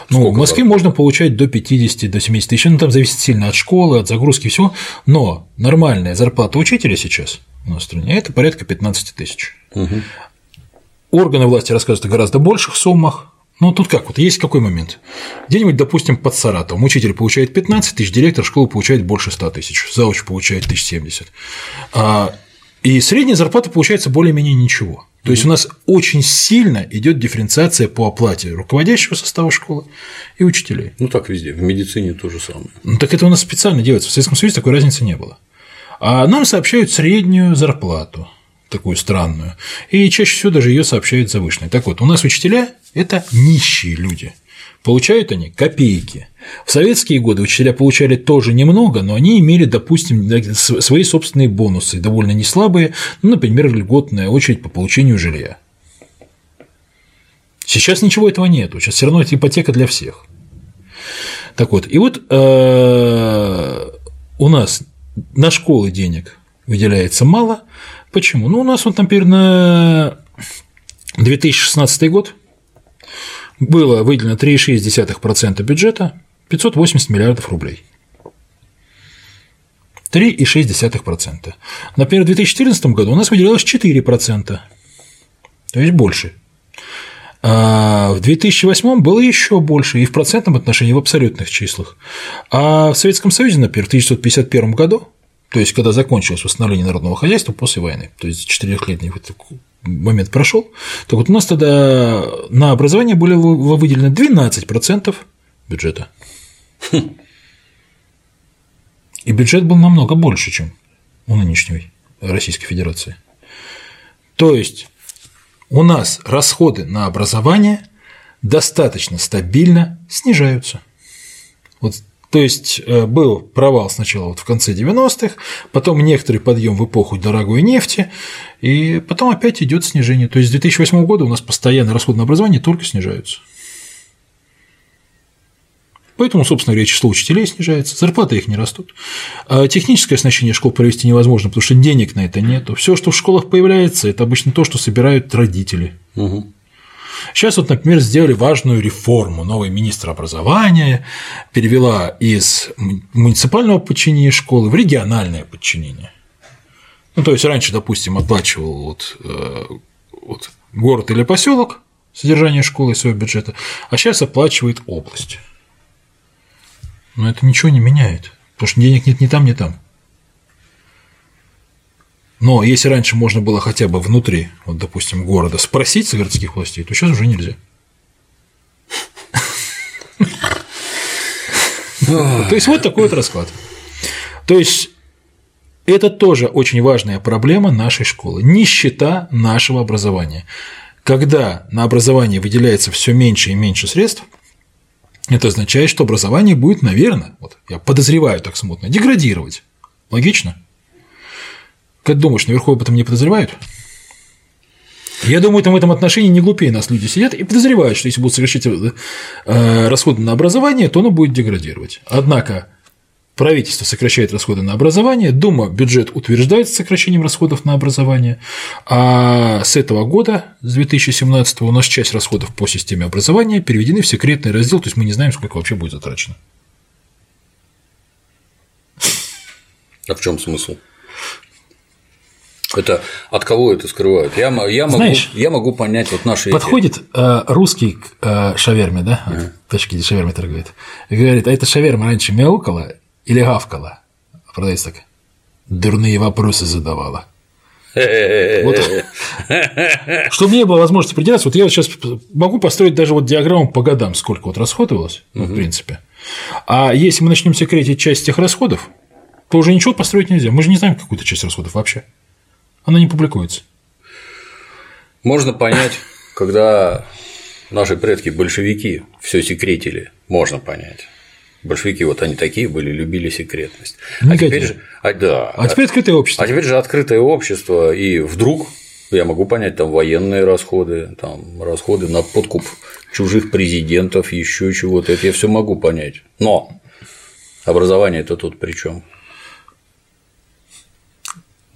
Ну, сколько в Москве зарплат? можно получать до 50, до 70 тысяч, ну, там зависит сильно от школы, от загрузки, всего, но нормальная зарплата учителя сейчас у нас в стране – это порядка 15 тысяч. Угу. Органы власти рассказывают о гораздо больших суммах, ну, тут как, вот есть какой момент? Где-нибудь, допустим, под Саратовом учитель получает 15 тысяч, директор школы получает больше 100 тысяч, зауч получает 1070. А, и средняя зарплата получается более-менее ничего. То есть у нас очень сильно идет дифференциация по оплате руководящего состава школы и учителей. Ну так везде, в медицине то же самое. Ну так это у нас специально делается. В Советском Союзе такой разницы не было. А нам сообщают среднюю зарплату такую странную, и чаще всего даже ее сообщают завышенной. Так вот, у нас учителя – это нищие люди. Получают они копейки. В советские годы учителя получали тоже немного, но они имели, допустим, свои собственные бонусы, довольно неслабые, ну, например, льготная очередь по получению жилья. Сейчас ничего этого нет, сейчас все равно это ипотека для всех. Так вот, и вот э, у нас на школы денег выделяется мало, Почему? Ну, у нас вот, например, на 2016 год было выделено 3,6% бюджета 580 миллиардов рублей. 3,6%. Например, в 2014 году у нас выделялось 4%, то есть больше. А в 2008 было еще больше и в процентном отношении, и в абсолютных числах. А в Советском Союзе, например, в 1951 году, то есть когда закончилось восстановление народного хозяйства после войны, то есть четырехлетний момент прошел, так вот у нас тогда на образование были выделено 12% бюджета. И бюджет был намного больше, чем у нынешней Российской Федерации. То есть у нас расходы на образование достаточно стабильно снижаются. Вот, то есть э, был провал сначала вот в конце 90-х, потом некоторый подъем в эпоху дорогой нефти, и потом опять идет снижение. То есть с 2008 года у нас постоянно расходы на образование только снижаются. Поэтому, собственно говоря, число учителей снижается, зарплаты их не растут. А техническое оснащение школ провести невозможно, потому что денег на это нет. Все, что в школах появляется, это обычно то, что собирают родители. Угу. Сейчас вот, например, сделали важную реформу. Новый министр образования перевела из муниципального подчинения школы в региональное подчинение. Ну, то есть раньше, допустим, оплачивал вот, э, вот город или поселок содержание школы из своего бюджета, а сейчас оплачивает область. Но это ничего не меняет, потому что денег нет ни там, ни там. Но если раньше можно было хотя бы внутри, вот, допустим, города спросить городских властей, то сейчас уже нельзя. То есть вот такой вот расклад. То есть это тоже очень важная проблема нашей школы – нищета нашего образования. Когда на образование выделяется все меньше и меньше средств, это означает, что образование будет, наверное, вот я подозреваю так смутно, деградировать. Логично? Как думаешь, наверху об этом не подозревают? Я думаю, там в этом отношении не глупее нас люди сидят и подозревают, что если будут совершить э, расходы на образование, то оно будет деградировать. Однако правительство сокращает расходы на образование, Дума бюджет утверждает с сокращением расходов на образование, а с этого года, с 2017 у нас часть расходов по системе образования переведены в секретный раздел, то есть мы не знаем, сколько вообще будет затрачено. А в чем смысл? Это от кого это скрывают? Я, я, могу, Знаешь, я могу понять вот наши. Подходит э, русский к э, шаверме, да, uh-huh. точки, где шаверма торгует, и говорит, а эта шаверма раньше мяукала, или гавкала. Продавец так. Дурные вопросы задавала. Вот. Чтобы не было возможности придираться, вот я вот сейчас могу построить даже вот диаграмму по годам, сколько вот расходовалось, ну, в принципе. А если мы начнем секретить часть этих расходов, то уже ничего построить нельзя. Мы же не знаем какую-то часть расходов вообще. Она не публикуется. Можно понять, когда наши предки большевики все секретили, можно понять. Большевики вот они такие были, любили секретность. А теперь же, а, да, а теперь открытое общество. А теперь же открытое общество, и вдруг я могу понять там военные расходы, там расходы на подкуп чужих президентов, еще чего-то. Это я все могу понять. Но образование это тут при чем?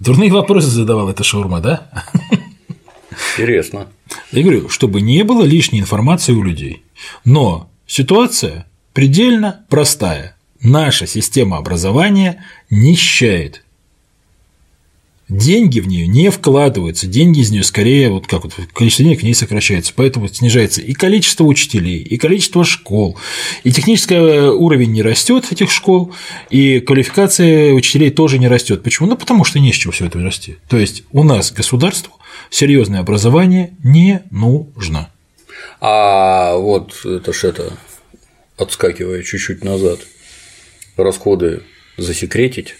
Дурные вопросы задавал эта шаурма, да? Интересно. Я говорю, чтобы не было лишней информации у людей. Но ситуация предельно простая. Наша система образования нищает. Деньги в нее не вкладываются, деньги из нее скорее, вот как вот количество денег в ней сокращается, поэтому снижается и количество учителей, и количество школ, и технический уровень не растет этих школ, и квалификация учителей тоже не растет. Почему? Ну потому что не с чего все это расти. То есть у нас государству серьезное образование не нужно. А вот это ж это отскакивая чуть-чуть назад, расходы засекретить,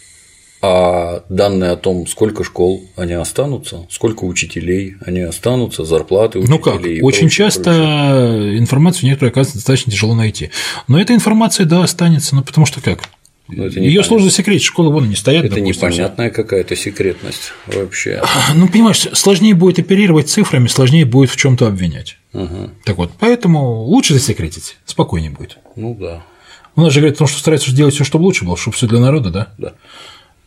а данные о том, сколько школ они останутся, сколько учителей они останутся, зарплаты учителей. Ну как, очень прочее, часто прочее. информацию некоторую оказывается достаточно тяжело найти. Но эта информация, да, останется, ну потому что как? Ну, Ее сложно засекретить, школы вон не стоят. Это допустим, непонятная какая-то секретность вообще. [CLEARS THROAT] Ну, понимаешь, сложнее будет оперировать цифрами, сложнее будет в чем-то обвинять. Угу. Так вот, поэтому лучше засекретить, спокойнее будет. Ну да. У нас же говорят о том, что стараются сделать все, чтобы лучше было, чтобы все для народа, да? Да.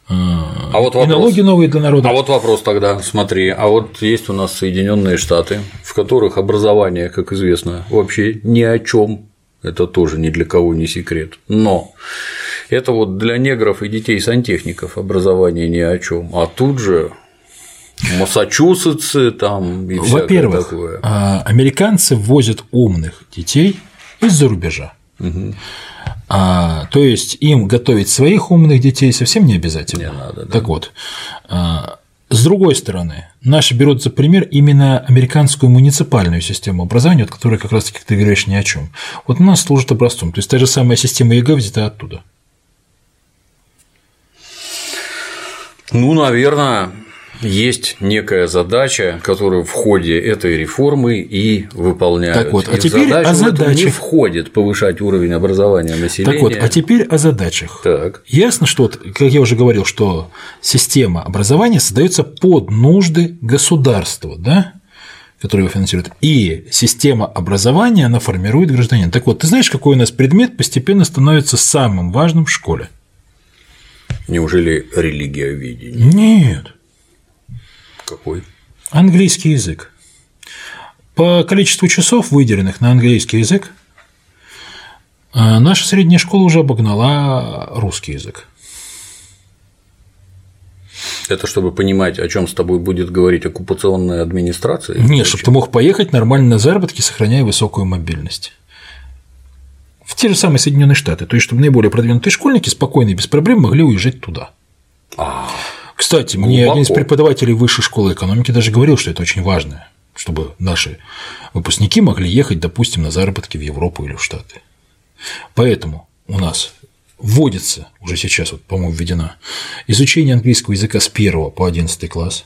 А, вот вопрос, и налоги новые для народа. А вот вопрос тогда, смотри, а вот есть у нас Соединенные Штаты, в которых образование, как известно, вообще ни о чем, это тоже ни для кого не секрет. Но Это вот для негров и детей сантехников образование ни о чем. А тут же Массачусетсы там и Во-первых, такое. А, американцы ввозят умных детей из-за рубежа. Угу. А, то есть им готовить своих умных детей совсем не обязательно. Не надо, да. Так вот, а, с другой стороны, наши берут за пример именно американскую муниципальную систему образования, от которой как раз таки ты говоришь ни о чем. Вот у нас служит образцом. То есть та же самая система ЕГЭ взята оттуда. Ну, наверное, есть некая задача, которую в ходе этой реформы и выполняют. Так вот, а и теперь задачу о задачах. не входит повышать уровень образования населения. Так вот, а теперь о задачах. Так. Ясно, что, вот, как я уже говорил, что система образования создается под нужды государства, да? которое его финансирует, и система образования, она формирует гражданин. Так вот, ты знаешь, какой у нас предмет постепенно становится самым важным в школе? Неужели религиоведение? Нет, Какой? английский язык. По количеству часов, выделенных на английский язык, э, наша средняя школа уже обогнала русский язык. Это чтобы понимать, о чем с тобой будет говорить оккупационная администрация? Нет, чтобы ты мог поехать нормально на заработки, сохраняя высокую мобильность. В те же самые Соединенные Штаты, то есть чтобы наиболее продвинутые школьники спокойно и без проблем могли уезжать туда. А, Кстати, мне Глубоко. один из преподавателей высшей школы экономики даже говорил, что это очень важно, чтобы наши выпускники могли ехать, допустим, на заработки в Европу или в Штаты. Поэтому у нас вводится, уже сейчас, вот, по-моему, введена, изучение английского языка с 1 по 11 класс.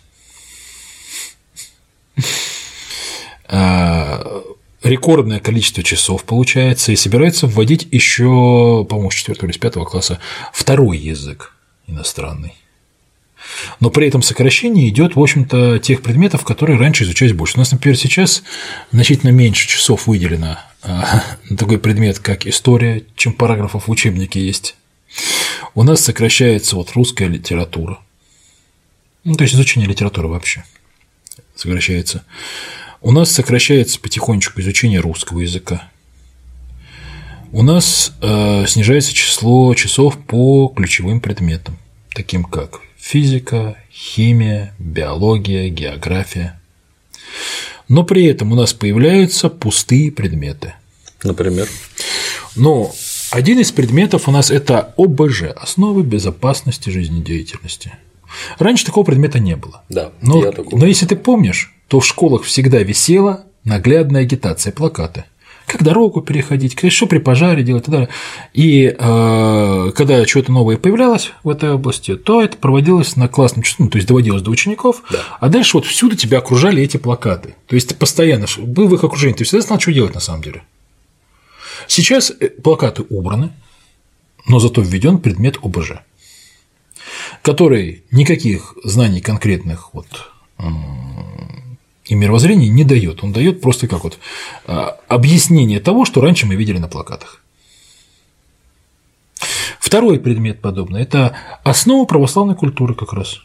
А, Рекордное количество часов получается, и собирается вводить еще, по-моему, с 4 или с 5 класса второй язык иностранный. Но при этом сокращение идет, в общем-то, тех предметов, которые раньше изучались больше. У нас, например, сейчас значительно меньше часов выделено а, на такой предмет, как история, чем параграфов в учебнике есть. У нас сокращается вот русская литература. Ну, то есть изучение литературы вообще сокращается. У нас сокращается потихонечку изучение русского языка. У нас э, снижается число часов по ключевым предметам, таким как физика, химия, биология, география. Но при этом у нас появляются пустые предметы. например. Но один из предметов у нас это ОБЖ – основы безопасности жизнедеятельности. Раньше такого предмета не было. Да, Но, я такой. но если ты помнишь, то в школах всегда висела наглядная агитация, плакаты. Как дорогу переходить, как- что при пожаре делать и так далее. И э, когда что-то новое появлялось в этой области, то это проводилось на классном ну, то есть доводилось до учеников, Да. а дальше вот всюду тебя окружали эти плакаты. То есть ты постоянно был в их окружении, ты всегда знал, что делать на самом деле. Сейчас э, плакаты убраны, но зато введен предмет ОБЖ, который никаких знаний конкретных вот, и мировоззрения не дает. Он дает просто как вот а, объяснение того, что раньше мы видели на плакатах. Второй предмет подобный – это основа православной культуры как раз.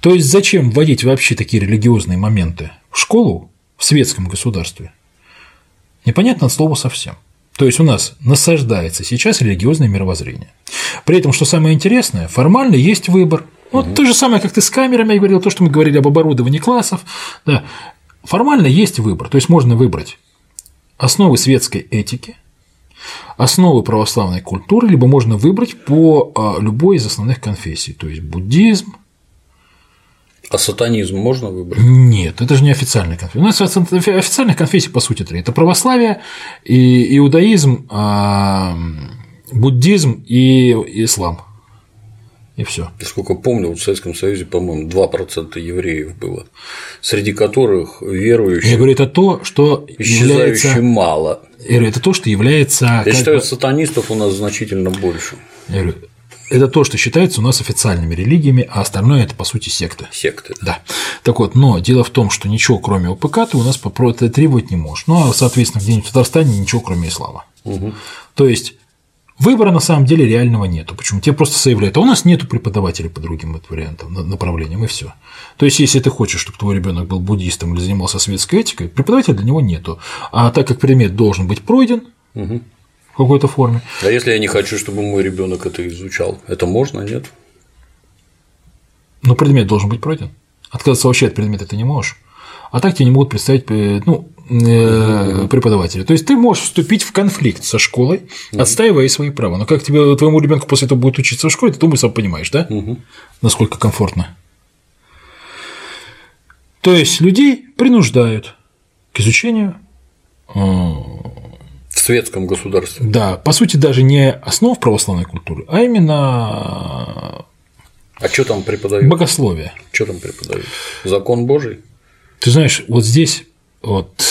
То есть зачем вводить вообще такие религиозные моменты в школу в светском государстве? Непонятно от слова совсем. То есть у нас насаждается сейчас религиозное мировоззрение. При этом, что самое интересное, формально есть выбор. Вот то же самое, как ты с камерами говорил, то, что мы говорили об оборудовании классов. Да. Формально есть выбор. То есть можно выбрать основы светской этики, основы православной культуры, либо можно выбрать по а, любой из основных конфессий, то есть буддизм. А сатанизм можно выбрать? Нет, это же не официальная конфессия. У нас офи- официальных конфессий по сути три: это православие, и иудаизм, буддизм и ислам. И все. Насколько помню, вот в Советском Союзе, по-моему, 2% евреев было, среди которых верующих Я говорю, это то, что является. мало. Я говорю, это то, что является. Я считаю, бы- сатанистов у нас значительно больше. Я говорю, это то, что считается у нас официальными религиями, а остальное это по сути секты. Секты. Да. Так вот, но дело в том, что ничего кроме ОПК ты у нас требовать не можешь. Ну, а, соответственно, где-нибудь в Татарстане ничего кроме ислама. То есть выбора на самом деле реального нету. Почему? Тебе просто заявляют, а у нас нету преподавателей по другим вариантам, на- направлениям, и все. То есть, если ты хочешь, чтобы твой ребенок был буддистом или занимался светской этикой, преподавателя для него нету. А так как предмет должен быть пройден, какой-то форме. А если я не хочу, чтобы мой ребенок это изучал, это можно, нет? Но предмет должен быть пройден. Отказаться вообще от предмета ты не можешь. А так тебе не могут представить э, ну, э, преподаватели. То есть ты можешь вступить в конфликт со школой, отстаивая свои права. Но как тебе твоему ребенку после этого будет учиться в школе, ты думаю, сам понимаешь, да? Насколько комфортно. То есть людей принуждают к изучению э, В светском государстве. Да, по сути, даже не основ православной культуры, а именно А что там преподают? богословие. Что там преподают? Закон Божий? Ты знаешь, вот здесь вот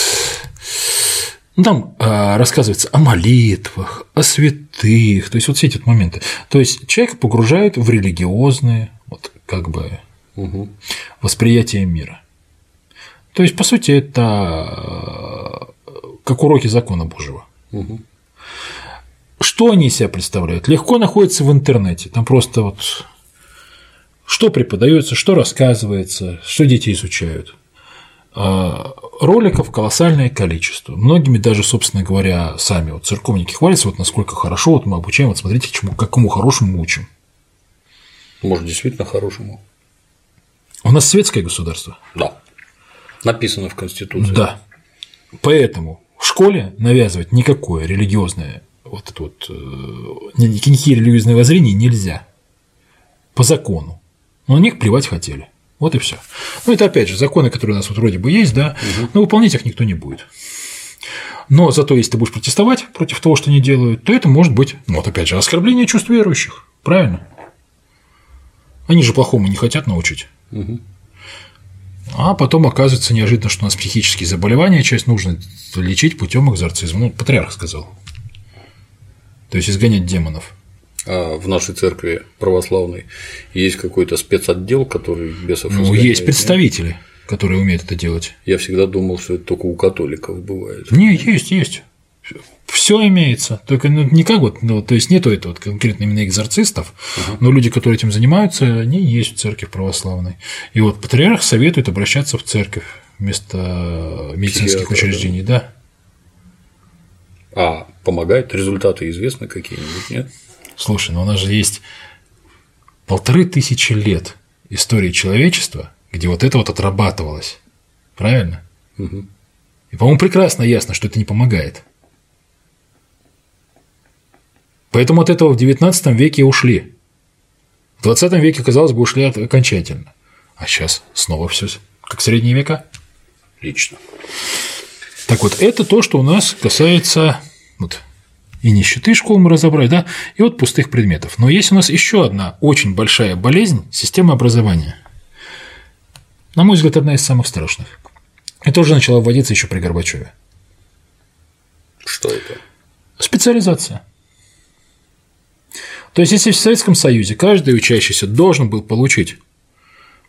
ну, там а, рассказывается о молитвах, о святых, то есть вот все эти моменты. То есть человек погружают в религиозные, вот как бы Угу. восприятие мира. То есть, по сути, это э, как уроки закона Божьего. Угу. Что они из себя представляют? Легко находится в интернете. Там просто вот что преподается, что рассказывается, что дети изучают. А, Роликов колоссальное количество. Многими даже, собственно говоря, сами вот церковники хвалятся, вот насколько хорошо вот мы обучаем, вот смотрите, чему, какому хорошему учим. Может, действительно хорошему? У нас светское государство. Да. Написано в Конституции. Да. Поэтому в школе навязывать никакое религиозное вот это вот, э, ни- никакие религиозные воззрения нельзя. По закону. Но на них плевать хотели. Вот и все. Ну, это опять же законы, которые у нас вот вроде бы есть, да, но выполнять их никто не будет. Но зато, если ты будешь протестовать против того, что они делают, то это может быть, ну, вот опять же, оскорбление чувств верующих. Правильно? Они же плохому не хотят научить. А потом оказывается неожиданно, что у нас психические заболевания, часть нужно лечить путем экзорцизма. Ну, патриарх сказал. То есть изгонять демонов. А в нашей церкви православной есть какой-то спецотдел, который бесов Ну, есть нет? представители, которые умеют это делать. Я всегда думал, что это только у католиков бывает. Не, есть, есть. Все имеется. Только ну, не как вот, ну, то есть нету этого вот конкретно именно экзорцистов, но люди, которые этим занимаются, они есть в церкви православной. И вот патриарх советует обращаться в церковь вместо медицинских Психиатра, учреждений, да. А помогает? Результаты известны какие-нибудь, нет? Слушай, ну у нас же есть полторы тысячи лет истории человечества, где вот это вот отрабатывалось. Правильно? Мгм. И, по-моему, прекрасно ясно, что это не помогает. Поэтому от этого в XIX веке ушли. В 20 веке, казалось бы, ушли окончательно. А сейчас снова все как средние века. Лично. Так вот, это то, что у нас касается вот, и нищеты школ мы разобрали, да, и вот пустых предметов. Но есть у нас еще одна очень большая болезнь – система образования. На мой взгляд, одна из самых страшных. Это уже начала вводиться еще при Горбачеве. Что это? Специализация. То есть, если в Советском Союзе каждый учащийся должен был получить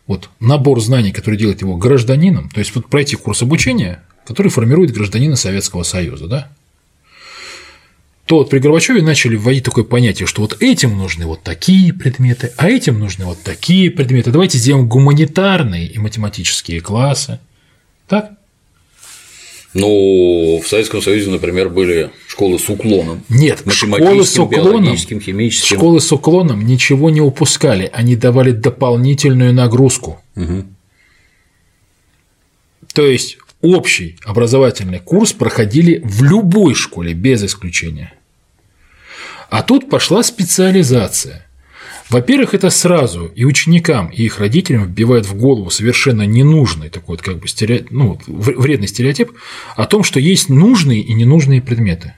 вот набор знаний, который делает его гражданином, то есть вот пройти курс обучения, который формирует гражданина Советского Союза, да, то вот при Горбачеве начали вводить такое понятие, что вот этим нужны вот такие предметы, а этим нужны вот такие предметы. Давайте сделаем гуманитарные и математические классы. Так? Ну, в Советском Союзе, например, были школы с уклоном. Нет, школы с уклоном, химическим. школы с уклоном ничего не упускали, они давали дополнительную нагрузку. Мгм. То есть общий образовательный курс проходили в любой школе без исключения. А тут пошла специализация. Во-первых, это сразу и ученикам, и их родителям вбивает в голову совершенно ненужный такой вот как бы стереотип, ну, вредный стереотип о том, что есть нужные и ненужные предметы.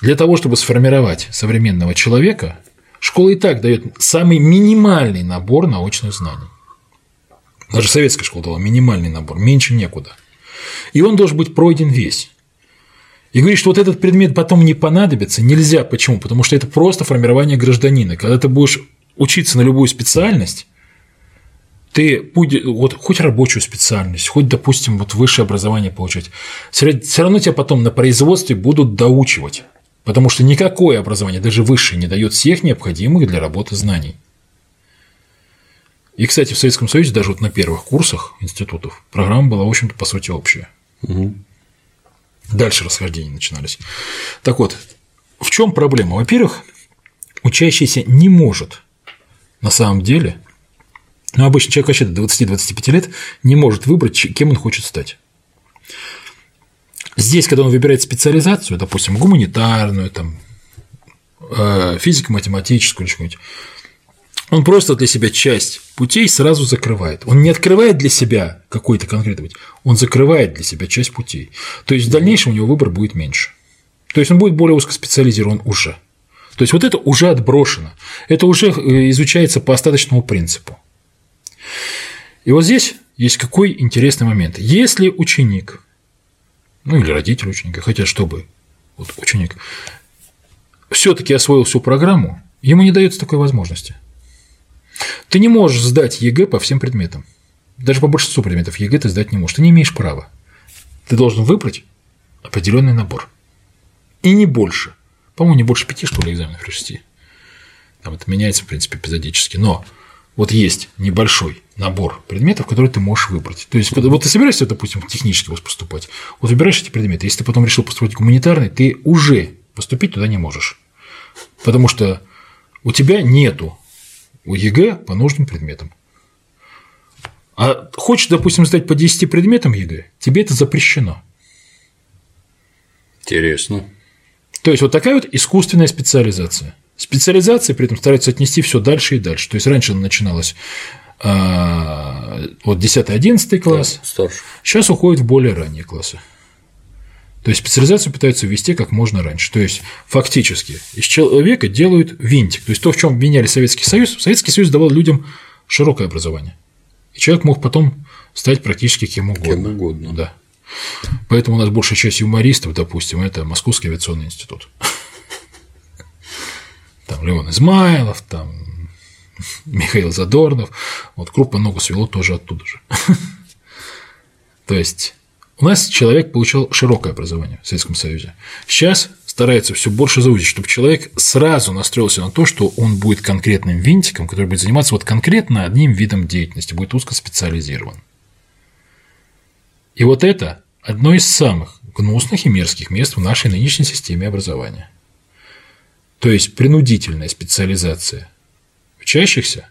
Для того, чтобы сформировать современного человека, школа и так дает самый минимальный набор научных знаний. Даже советская школа дала минимальный набор, меньше некуда. И он должен быть пройден весь. И говорит, что вот этот предмет потом не понадобится, нельзя. Почему? Потому что это просто формирование гражданина. Когда ты будешь учиться на любую специальность, ты будешь, вот хоть рабочую специальность, хоть, допустим, вот высшее образование получать, все равно тебя потом на производстве будут доучивать. Потому что никакое образование, даже высшее, не дает всех необходимых для работы знаний. И, кстати, в Советском Союзе даже вот на первых курсах институтов программа была, в общем-то, по сути, общая. Мгм. Дальше расхождения начинались. Так вот, в чем проблема? Во-первых, учащийся не может на самом деле, ну, обычно человек вообще до 20-25 лет не может выбрать, кем он хочет стать. Здесь, когда он выбирает специализацию, допустим, гуманитарную, там, э, физико-математическую, что-нибудь, он просто для себя часть путей сразу закрывает. Он не открывает для себя какой-то конкретный путь, он закрывает для себя часть путей. То есть в дальнейшем у него выбор будет меньше. То есть он будет более узкоспециализирован уже. То есть вот это уже отброшено, это уже э, изучается по остаточному принципу. И вот здесь есть какой интересный момент. Если ученик, ну или родители ученика хотят, чтобы вот ученик все-таки освоил всю программу, ему не дается такой возможности. Ты не можешь сдать ЕГЭ по всем предметам. Даже по большинству предметов ЕГЭ ты сдать не можешь. Ты не имеешь права. Ты должен выбрать определенный набор. И не больше. По-моему, не больше пяти, что ли, экзаменов при шести. Там это меняется, в принципе, эпизодически. Но вот есть небольшой набор предметов, которые ты можешь выбрать. То есть, вот ты собираешься, допустим, в технический вуз поступать, вот выбираешь эти предметы. Если ты потом решил поступать в гуманитарный, ты уже поступить туда не можешь. Потому что у тебя нету у ЕГЭ по нужным предметам. А хочешь, допустим, сдать по 10 предметам ЕГЭ, тебе это запрещено. Интересно. То есть вот такая вот искусственная специализация. Специализация при этом старается отнести все дальше и дальше. То есть раньше она начиналась а, вот 10-11 класс, да, старше. сейчас уходит в более ранние классы. То есть специализацию пытаются ввести как можно раньше. То есть фактически из человека делают винтик. То есть то, в чем обвиняли Советский Союз, Советский Союз давал людям широкое образование. И человек мог потом стать практически кем угодно. Кем угодно. Да. Поэтому у нас большая часть юмористов, допустим, это Московский авиационный институт. [LAUGHS] Там Леон Измайлов, там [LAUGHS] Михаил Задорнов. Вот крупно ногу свело тоже оттуда же. [LAUGHS] То есть у нас человек получил широкое образование в Советском Союзе. Сейчас старается все больше заучить, чтобы человек сразу настроился на то, что он будет конкретным винтиком, который будет заниматься вот конкретно одним видом деятельности, будет узкоспециализирован. И вот это одно из самых гнусных и мерзких мест в нашей нынешней системе образования. То есть принудительная специализация учащихся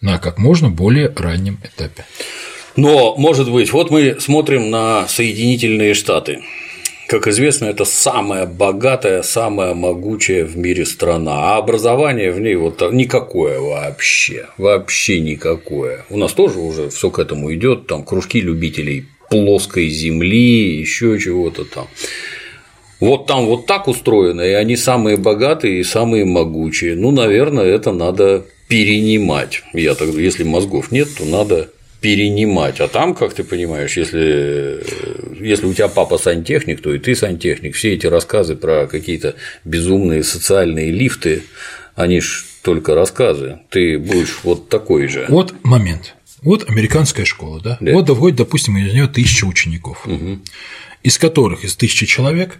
на как можно более раннем этапе. Но, может быть, вот мы смотрим на Соединительные Штаты. Как известно, это самая богатая, самая могучая в мире страна, а образование в ней вот никакое вообще, вообще никакое. У нас тоже уже все к этому идет, там кружки любителей плоской земли, еще чего-то там. Вот там вот так устроено, и они самые богатые и самые могучие. Ну, наверное, это надо перенимать. Я так, если мозгов нет, то надо перенимать. А там, как ты понимаешь, если, если у тебя папа сантехник, то и ты сантехник. Все эти рассказы про какие-то безумные социальные лифты, они ж только рассказы. Ты будешь вот такой же. Вот момент. Вот американская школа, да? да. Вот доводит, допустим, из нее тысяча учеников, угу. из которых из тысячи человек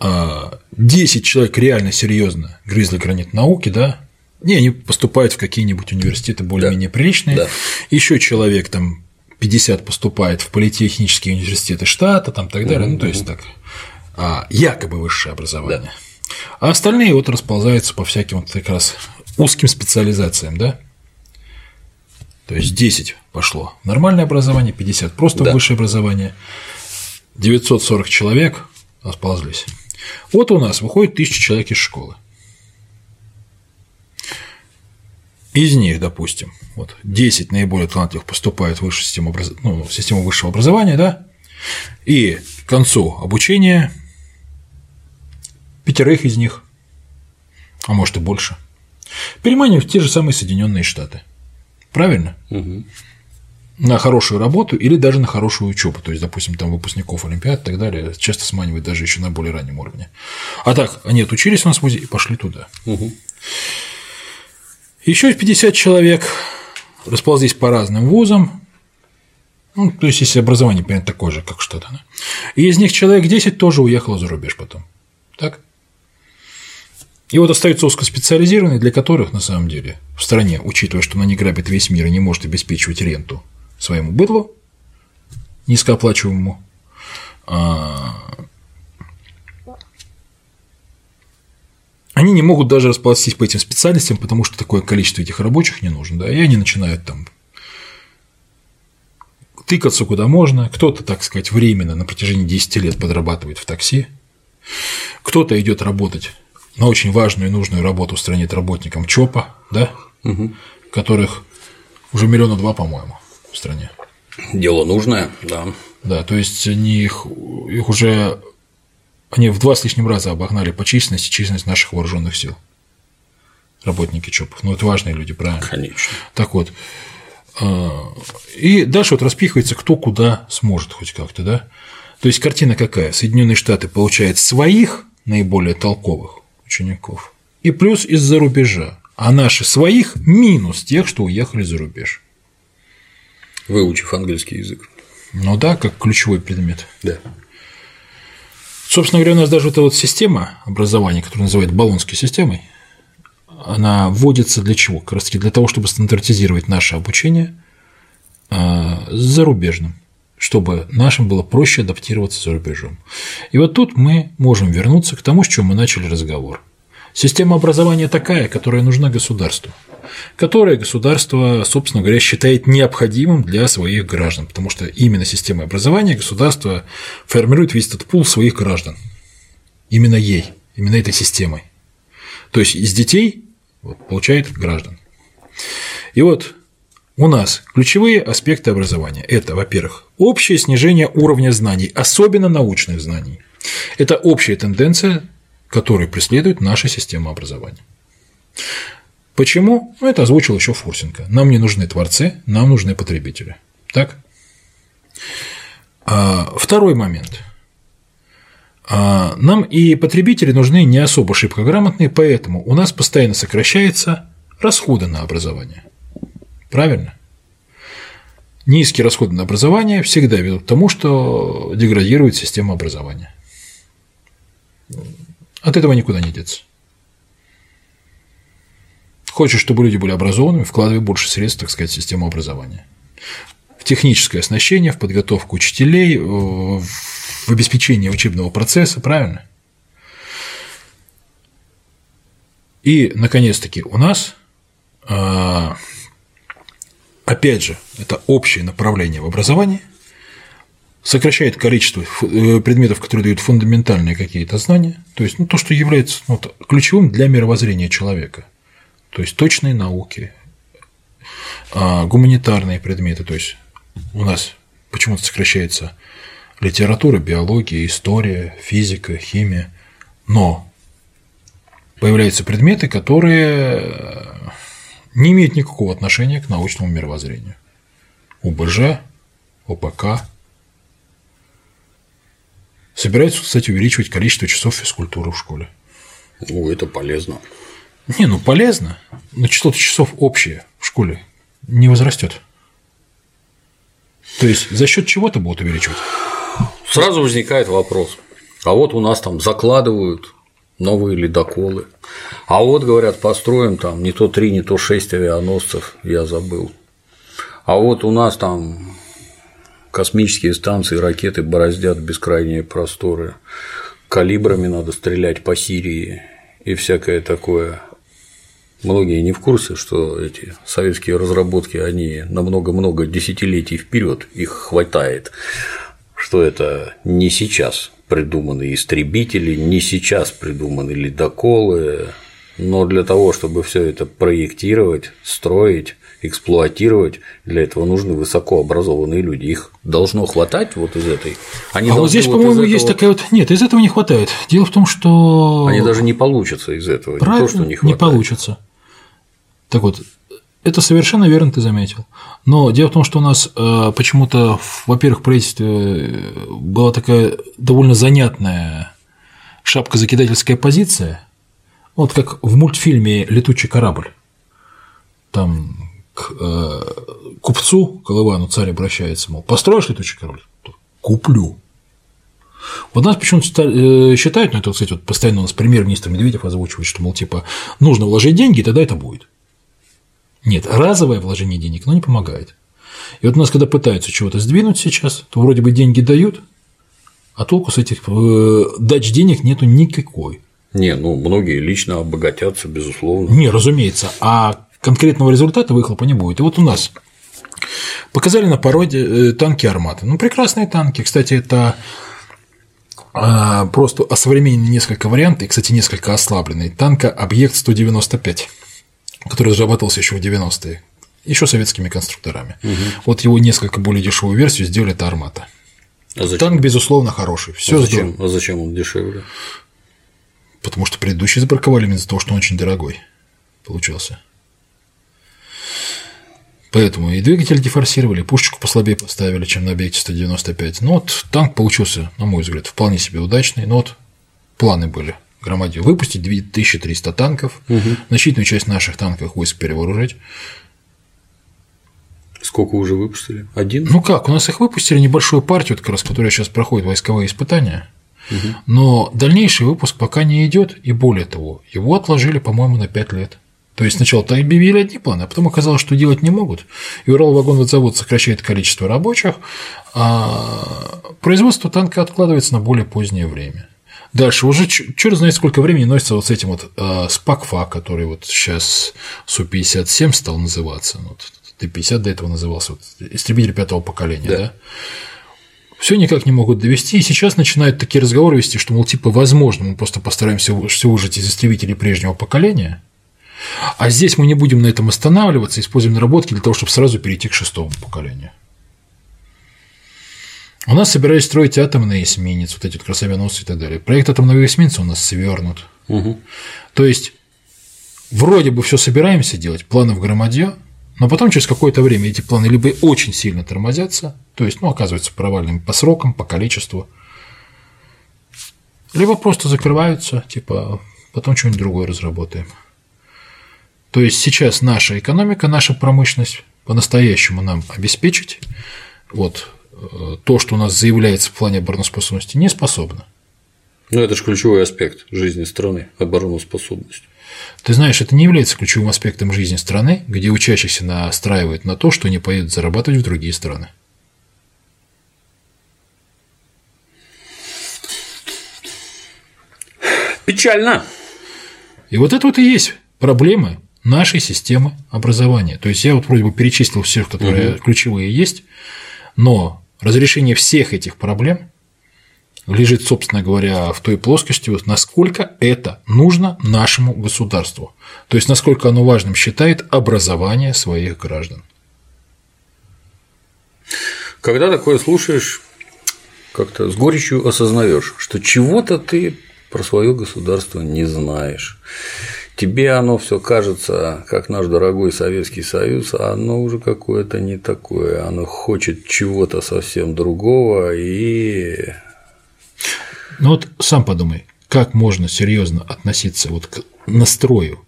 10 а, человек реально серьезно грызли гранит науки, да, не, они поступают в какие-нибудь университеты более-менее да. приличные. Да. Еще человек там 50 поступает в политехнические университеты штата, там так далее. Угу, ну, то есть так а, якобы высшее образование. Да. А остальные вот расползаются по всяким вот как раз узким специализациям, да? То есть 10 пошло нормальное образование, 50 просто да. высшее образование, 940 человек расползлись. Вот у нас выходит 1000 человек из школы. Из них, допустим, вот 10 наиболее талантливых поступают в высшую систему, образ... ну, в систему высшего образования, да, и к концу обучения пятерых из них, а может и больше, переманивают в те же самые Соединенные Штаты. Правильно? Угу. На хорошую работу или даже на хорошую учебу. То есть, допустим, там выпускников Олимпиад и так далее часто сманивают даже еще на более раннем уровне. А так, они отучились у нас в ВУЗе и пошли туда. Угу. Еще 50 человек расползлись по разным вузам, ну, то есть, если образование, примерно такое же, как что-то. Да? И из них человек 10 тоже уехало за рубеж потом. Так? И вот остаются узкоспециализированные, для которых, на самом деле, в стране, учитывая, что она не грабит весь мир и не может обеспечивать ренту своему быдлу, низкооплачиваемому, а, они не могут даже расползтись по этим специальностям, потому что такое количество этих рабочих не нужно, да, и они начинают там тыкаться куда можно, кто-то, так сказать, временно на протяжении 10 лет подрабатывает в такси, кто-то идет работать на очень важную и нужную работу стране работникам ЧОПа, да, угу. которых уже миллиона два, по-моему, в стране. Дело нужное, да. Да, то есть они их, их уже они в два с лишним раза обогнали по численности численность наших вооруженных сил. Работники ЧОПов. Ну, это важные люди, правильно? Конечно. Так вот. А, и дальше вот распихивается кто куда сможет хоть как-то, да? То есть картина какая? Соединенные Штаты получают своих наиболее толковых учеников и плюс из-за рубежа, а наши своих минус тех, что уехали за рубеж. Выучив английский язык. Ну да, как ключевой предмет. Да. Собственно говоря, у нас даже эта вот система образования, которую называют баллонской системой, она вводится для чего? Как раз таки для того, чтобы стандартизировать наше обучение а, с зарубежным, чтобы нашим было проще адаптироваться за рубежом. И вот тут мы можем вернуться к тому, с чего мы начали разговор. Система образования такая, которая нужна государству которое государство, собственно говоря, считает необходимым для своих граждан, потому что именно системой образования государство формирует весь этот пул своих граждан. Именно ей, именно этой системой. То есть из детей вот, получает граждан. И вот у нас ключевые аспекты образования – это, во-первых, общее снижение уровня знаний, особенно научных знаний. Это общая тенденция, которую преследует наша система образования. Почему? Ну, это озвучил еще Фурсенко. Нам не нужны творцы, нам нужны потребители. Так? А, второй момент. А, нам и потребители нужны не особо шибко грамотные, поэтому у нас постоянно сокращаются расходы на образование. Правильно? Низкие расходы на образование всегда ведут к тому, что деградирует система образования. От этого никуда не деться. Хочешь, чтобы люди были образованными, вкладывай больше средств, так сказать, в систему образования. В техническое оснащение, в подготовку учителей, э, в обеспечение учебного процесса, правильно? И, наконец-таки, у нас, а, опять же, это общее направление в образовании, сокращает количество э, предметов, которые дают фундаментальные какие-то знания, то есть ну, то, что является ну, ключевым для мировоззрения человека – то есть точные науки, а, гуманитарные предметы, то есть у нас почему-то сокращается литература, биология, история, физика, химия, но появляются предметы, которые не имеют никакого отношения к научному мировоззрению. УБЖ, ОПК. Собираются, кстати, увеличивать количество часов физкультуры в школе. Ну, это полезно. Не, ну полезно, но число часов общее в школе не возрастет. То есть за счет чего-то будут увеличивать. Сразу возникает вопрос. А вот у нас там закладывают новые ледоколы. А вот, говорят, построим там не то три, не то шесть авианосцев, я забыл. А вот у нас там космические станции, ракеты бороздят бескрайние просторы. Калибрами надо стрелять по Сирии и всякое такое. Многие не в курсе, что эти советские разработки, они на много-много десятилетий вперед их хватает, что это не сейчас придуманы истребители, не сейчас придуманы ледоколы, но для того, чтобы все это проектировать, строить, эксплуатировать, для этого нужны высокообразованные люди. Их должно хватать вот из этой. Они а вот здесь, вот по-моему, есть этого... такая вот. Нет, из этого не хватает. Дело в том, что. Они даже не получатся из этого. Правильно, не то, что не хватает. Не получится. Так вот, это совершенно верно ты заметил. Но дело в том, что у нас э, почему-то, во-первых, в правительстве э, была такая довольно занятная шапка-закидательская позиция, вот как в мультфильме «Летучий корабль». Там к э, купцу Колывану царь обращается, мол, построишь летучий корабль? Куплю. Вот нас почему-то э, считают, ну это, кстати, вот постоянно у нас премьер-министр Медведев озвучивает, что, мол, типа, нужно вложить деньги, и тогда это будет. Нет, разовое вложение денег, но не помогает. И вот у нас, когда пытаются чего-то сдвинуть сейчас, то вроде бы деньги дают, а толку с этих э, дач денег нету никакой. Не, ну многие лично обогатятся, безусловно. Не, разумеется. А конкретного результата выхлопа не будет. И вот у нас показали на породе э, танки Арматы. Ну, прекрасные танки. Кстати, это а, просто осовремененные несколько вариантов, и, кстати, несколько ослабленный. Танка Объект 195, который разрабатывался еще в 90-е, еще советскими конструкторами. Угу. Вот его несколько более дешевую версию сделали это Армата. А зачем? Танк, безусловно, хороший. Все а зачем? а зачем он дешевле? Потому что предыдущий забраковали именно из-за того, что он очень дорогой получился. Поэтому и двигатель дефорсировали, и пушечку послабее поставили, чем на объекте 195. Но вот танк получился, на мой взгляд, вполне себе удачный. Но вот планы были громаде выпустить 2300 танков, угу. значительную часть наших танков войск перевооружить. Сколько уже выпустили? Один? Ну как, у нас их выпустили небольшую партию, как раз, которая сейчас проходит войсковые испытания. Угу. Но дальнейший выпуск пока не идет, и более того, его отложили, по-моему, на 5 лет. То есть сначала-то объявили одни планы, а потом оказалось, что делать не могут. И Уралвагонводзавод сокращает количество рабочих, а производство танка откладывается на более позднее время. Дальше уже черт знает сколько времени носится вот с этим вот э, СПАКФА, который вот сейчас Су-57 стал называться. Ну, Т-50 до этого назывался, вот, истребитель пятого поколения, да? да? все никак не могут довести, и сейчас начинают такие разговоры вести, что, мол, типа, возможно, мы просто постараемся все выжить из истребителей прежнего поколения, а здесь мы не будем на этом останавливаться, используем наработки для того, чтобы сразу перейти к шестому поколению. У нас собирались строить атомные эсминец, вот эти вот красавеносцы и так далее. Проект атомного эсминца у нас свернут. Угу. То есть, вроде бы все собираемся делать, планы в громадье, но потом через какое-то время эти планы либо очень сильно тормозятся, то есть, ну, оказываются провальными по срокам, по количеству, либо просто закрываются, типа, потом что-нибудь другое разработаем. То есть сейчас наша экономика, наша промышленность по-настоящему нам обеспечить вот то, что у нас заявляется в плане обороноспособности, не способна. Ну, это же ключевой аспект жизни страны – обороноспособность. Ты знаешь, это не является ключевым аспектом жизни страны, где учащихся настраивают на то, что они поедут зарабатывать в другие страны. Печально. И вот это вот и есть проблемы нашей системы образования. То есть я вот вроде бы перечислил всех, которые угу. ключевые есть, но разрешение всех этих проблем лежит, собственно говоря, в той плоскости, вот насколько это нужно нашему государству. То есть насколько оно важным считает образование своих граждан. Когда такое слушаешь, как-то с горечью осознаешь, что чего-то ты про свое государство не знаешь тебе оно все кажется, как наш дорогой Советский Союз, а оно уже какое-то не такое, оно хочет чего-то совсем другого и. Ну вот сам подумай, как можно серьезно относиться вот к настрою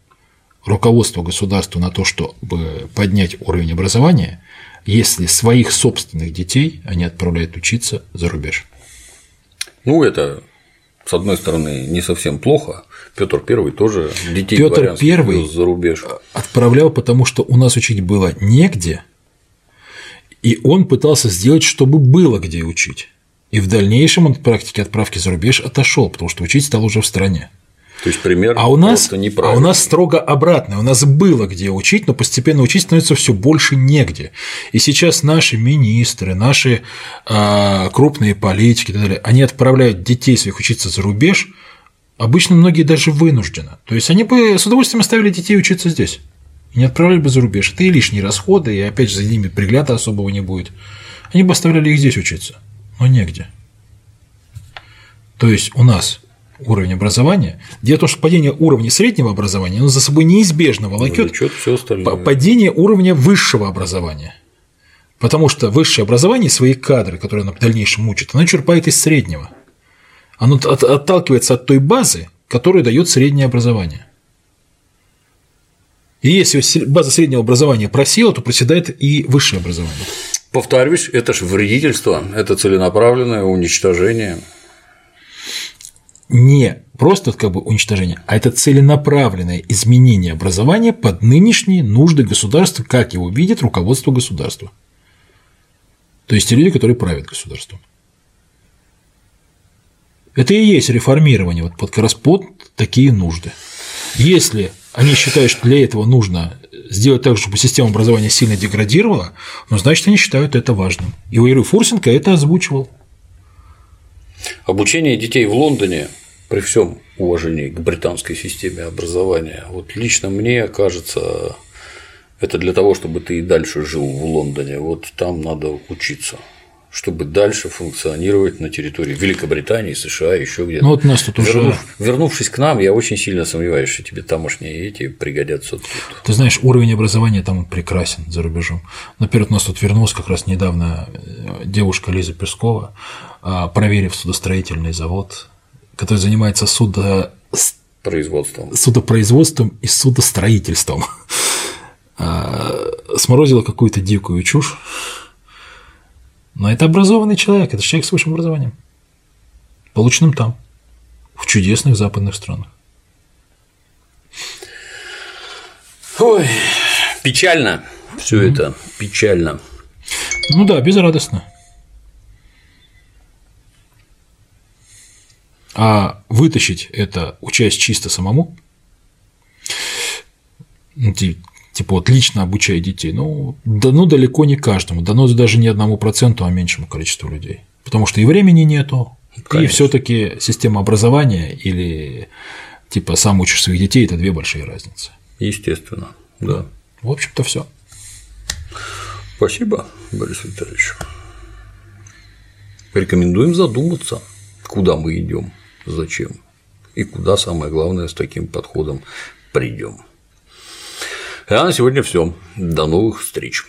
руководства государства на то, чтобы поднять уровень образования, если своих собственных детей они отправляют учиться за рубеж? Ну, это с одной стороны, не совсем плохо. Петр Первый тоже детей Петр Первый за рубеж. Отправлял, потому что у нас учить было негде, и он пытался сделать, чтобы было где учить. И в дальнейшем он от практики отправки за рубеж отошел, потому что учить стал уже в стране. То есть пример а у нас, А у нас строго обратно. У нас было где учить, но постепенно учить становится все больше негде. И сейчас наши министры, наши э, крупные политики и так далее, они отправляют детей своих учиться за рубеж, обычно многие даже вынуждены. То есть они бы с удовольствием оставили детей учиться здесь. И не отправляли бы за рубеж. Это и лишние расходы, и опять же за ними пригляда особого не будет. Они бы оставляли их здесь учиться, но негде. То есть у нас уровень образования. Дело в том, что падение уровня среднего образования оно за собой неизбежно волокет падение уровня высшего образования. Потому что высшее образование, свои кадры, которые оно в дальнейшем учит, оно черпает из среднего. Оно отталкивается от той базы, которую дает среднее образование. И если база среднего образования просела, то проседает и высшее образование. Повторюсь, это же вредительство, это целенаправленное уничтожение не просто как бы уничтожение, а это целенаправленное изменение образования под нынешние нужды государства, как его видит руководство государства. То есть те люди, которые правят государством. Это и есть реформирование вот под, под такие нужды. Если они считают, что для этого нужно сделать так, чтобы система образования сильно деградировала, ну, значит, они считают это важным. И Ваеры Фурсенко это озвучивал. Обучение детей в Лондоне при всем уважении к британской системе образования, вот лично мне кажется, это для того, чтобы ты и дальше жил в Лондоне, вот там надо учиться чтобы дальше функционировать на территории Великобритании, США, еще где-то. Ну вот нас тут Вернув, уже. Вернувшись к нам, я очень сильно сомневаюсь, что тебе тамошние эти пригодятся тут. Ты знаешь, уровень образования там прекрасен за рубежом. Например, у нас тут вернулась как раз недавно э, девушка Лиза Пескова, а, проверив судостроительный завод, который занимается судо... производством. судопроизводством и судостроительством. А, сморозила какую-то дикую чушь но это образованный человек, это человек с высшим образованием, полученным там, в чудесных западных странах. Ой, печально все mm-hmm. это, печально. Ну да, безрадостно. А вытащить это, учась чисто самому, ну, типа вот лично обучая детей, ну, да, ну далеко не каждому, дано даже не одному проценту, а меньшему количеству людей. Потому что и времени нету, Конечно. и все-таки система образования или типа сам учишь своих детей это две большие разницы. Естественно, да. В общем-то, все. Спасибо, Борис Витальевич. Рекомендуем задуматься, куда мы идем, зачем и куда самое главное с таким подходом придем. А на сегодня все. До новых встреч.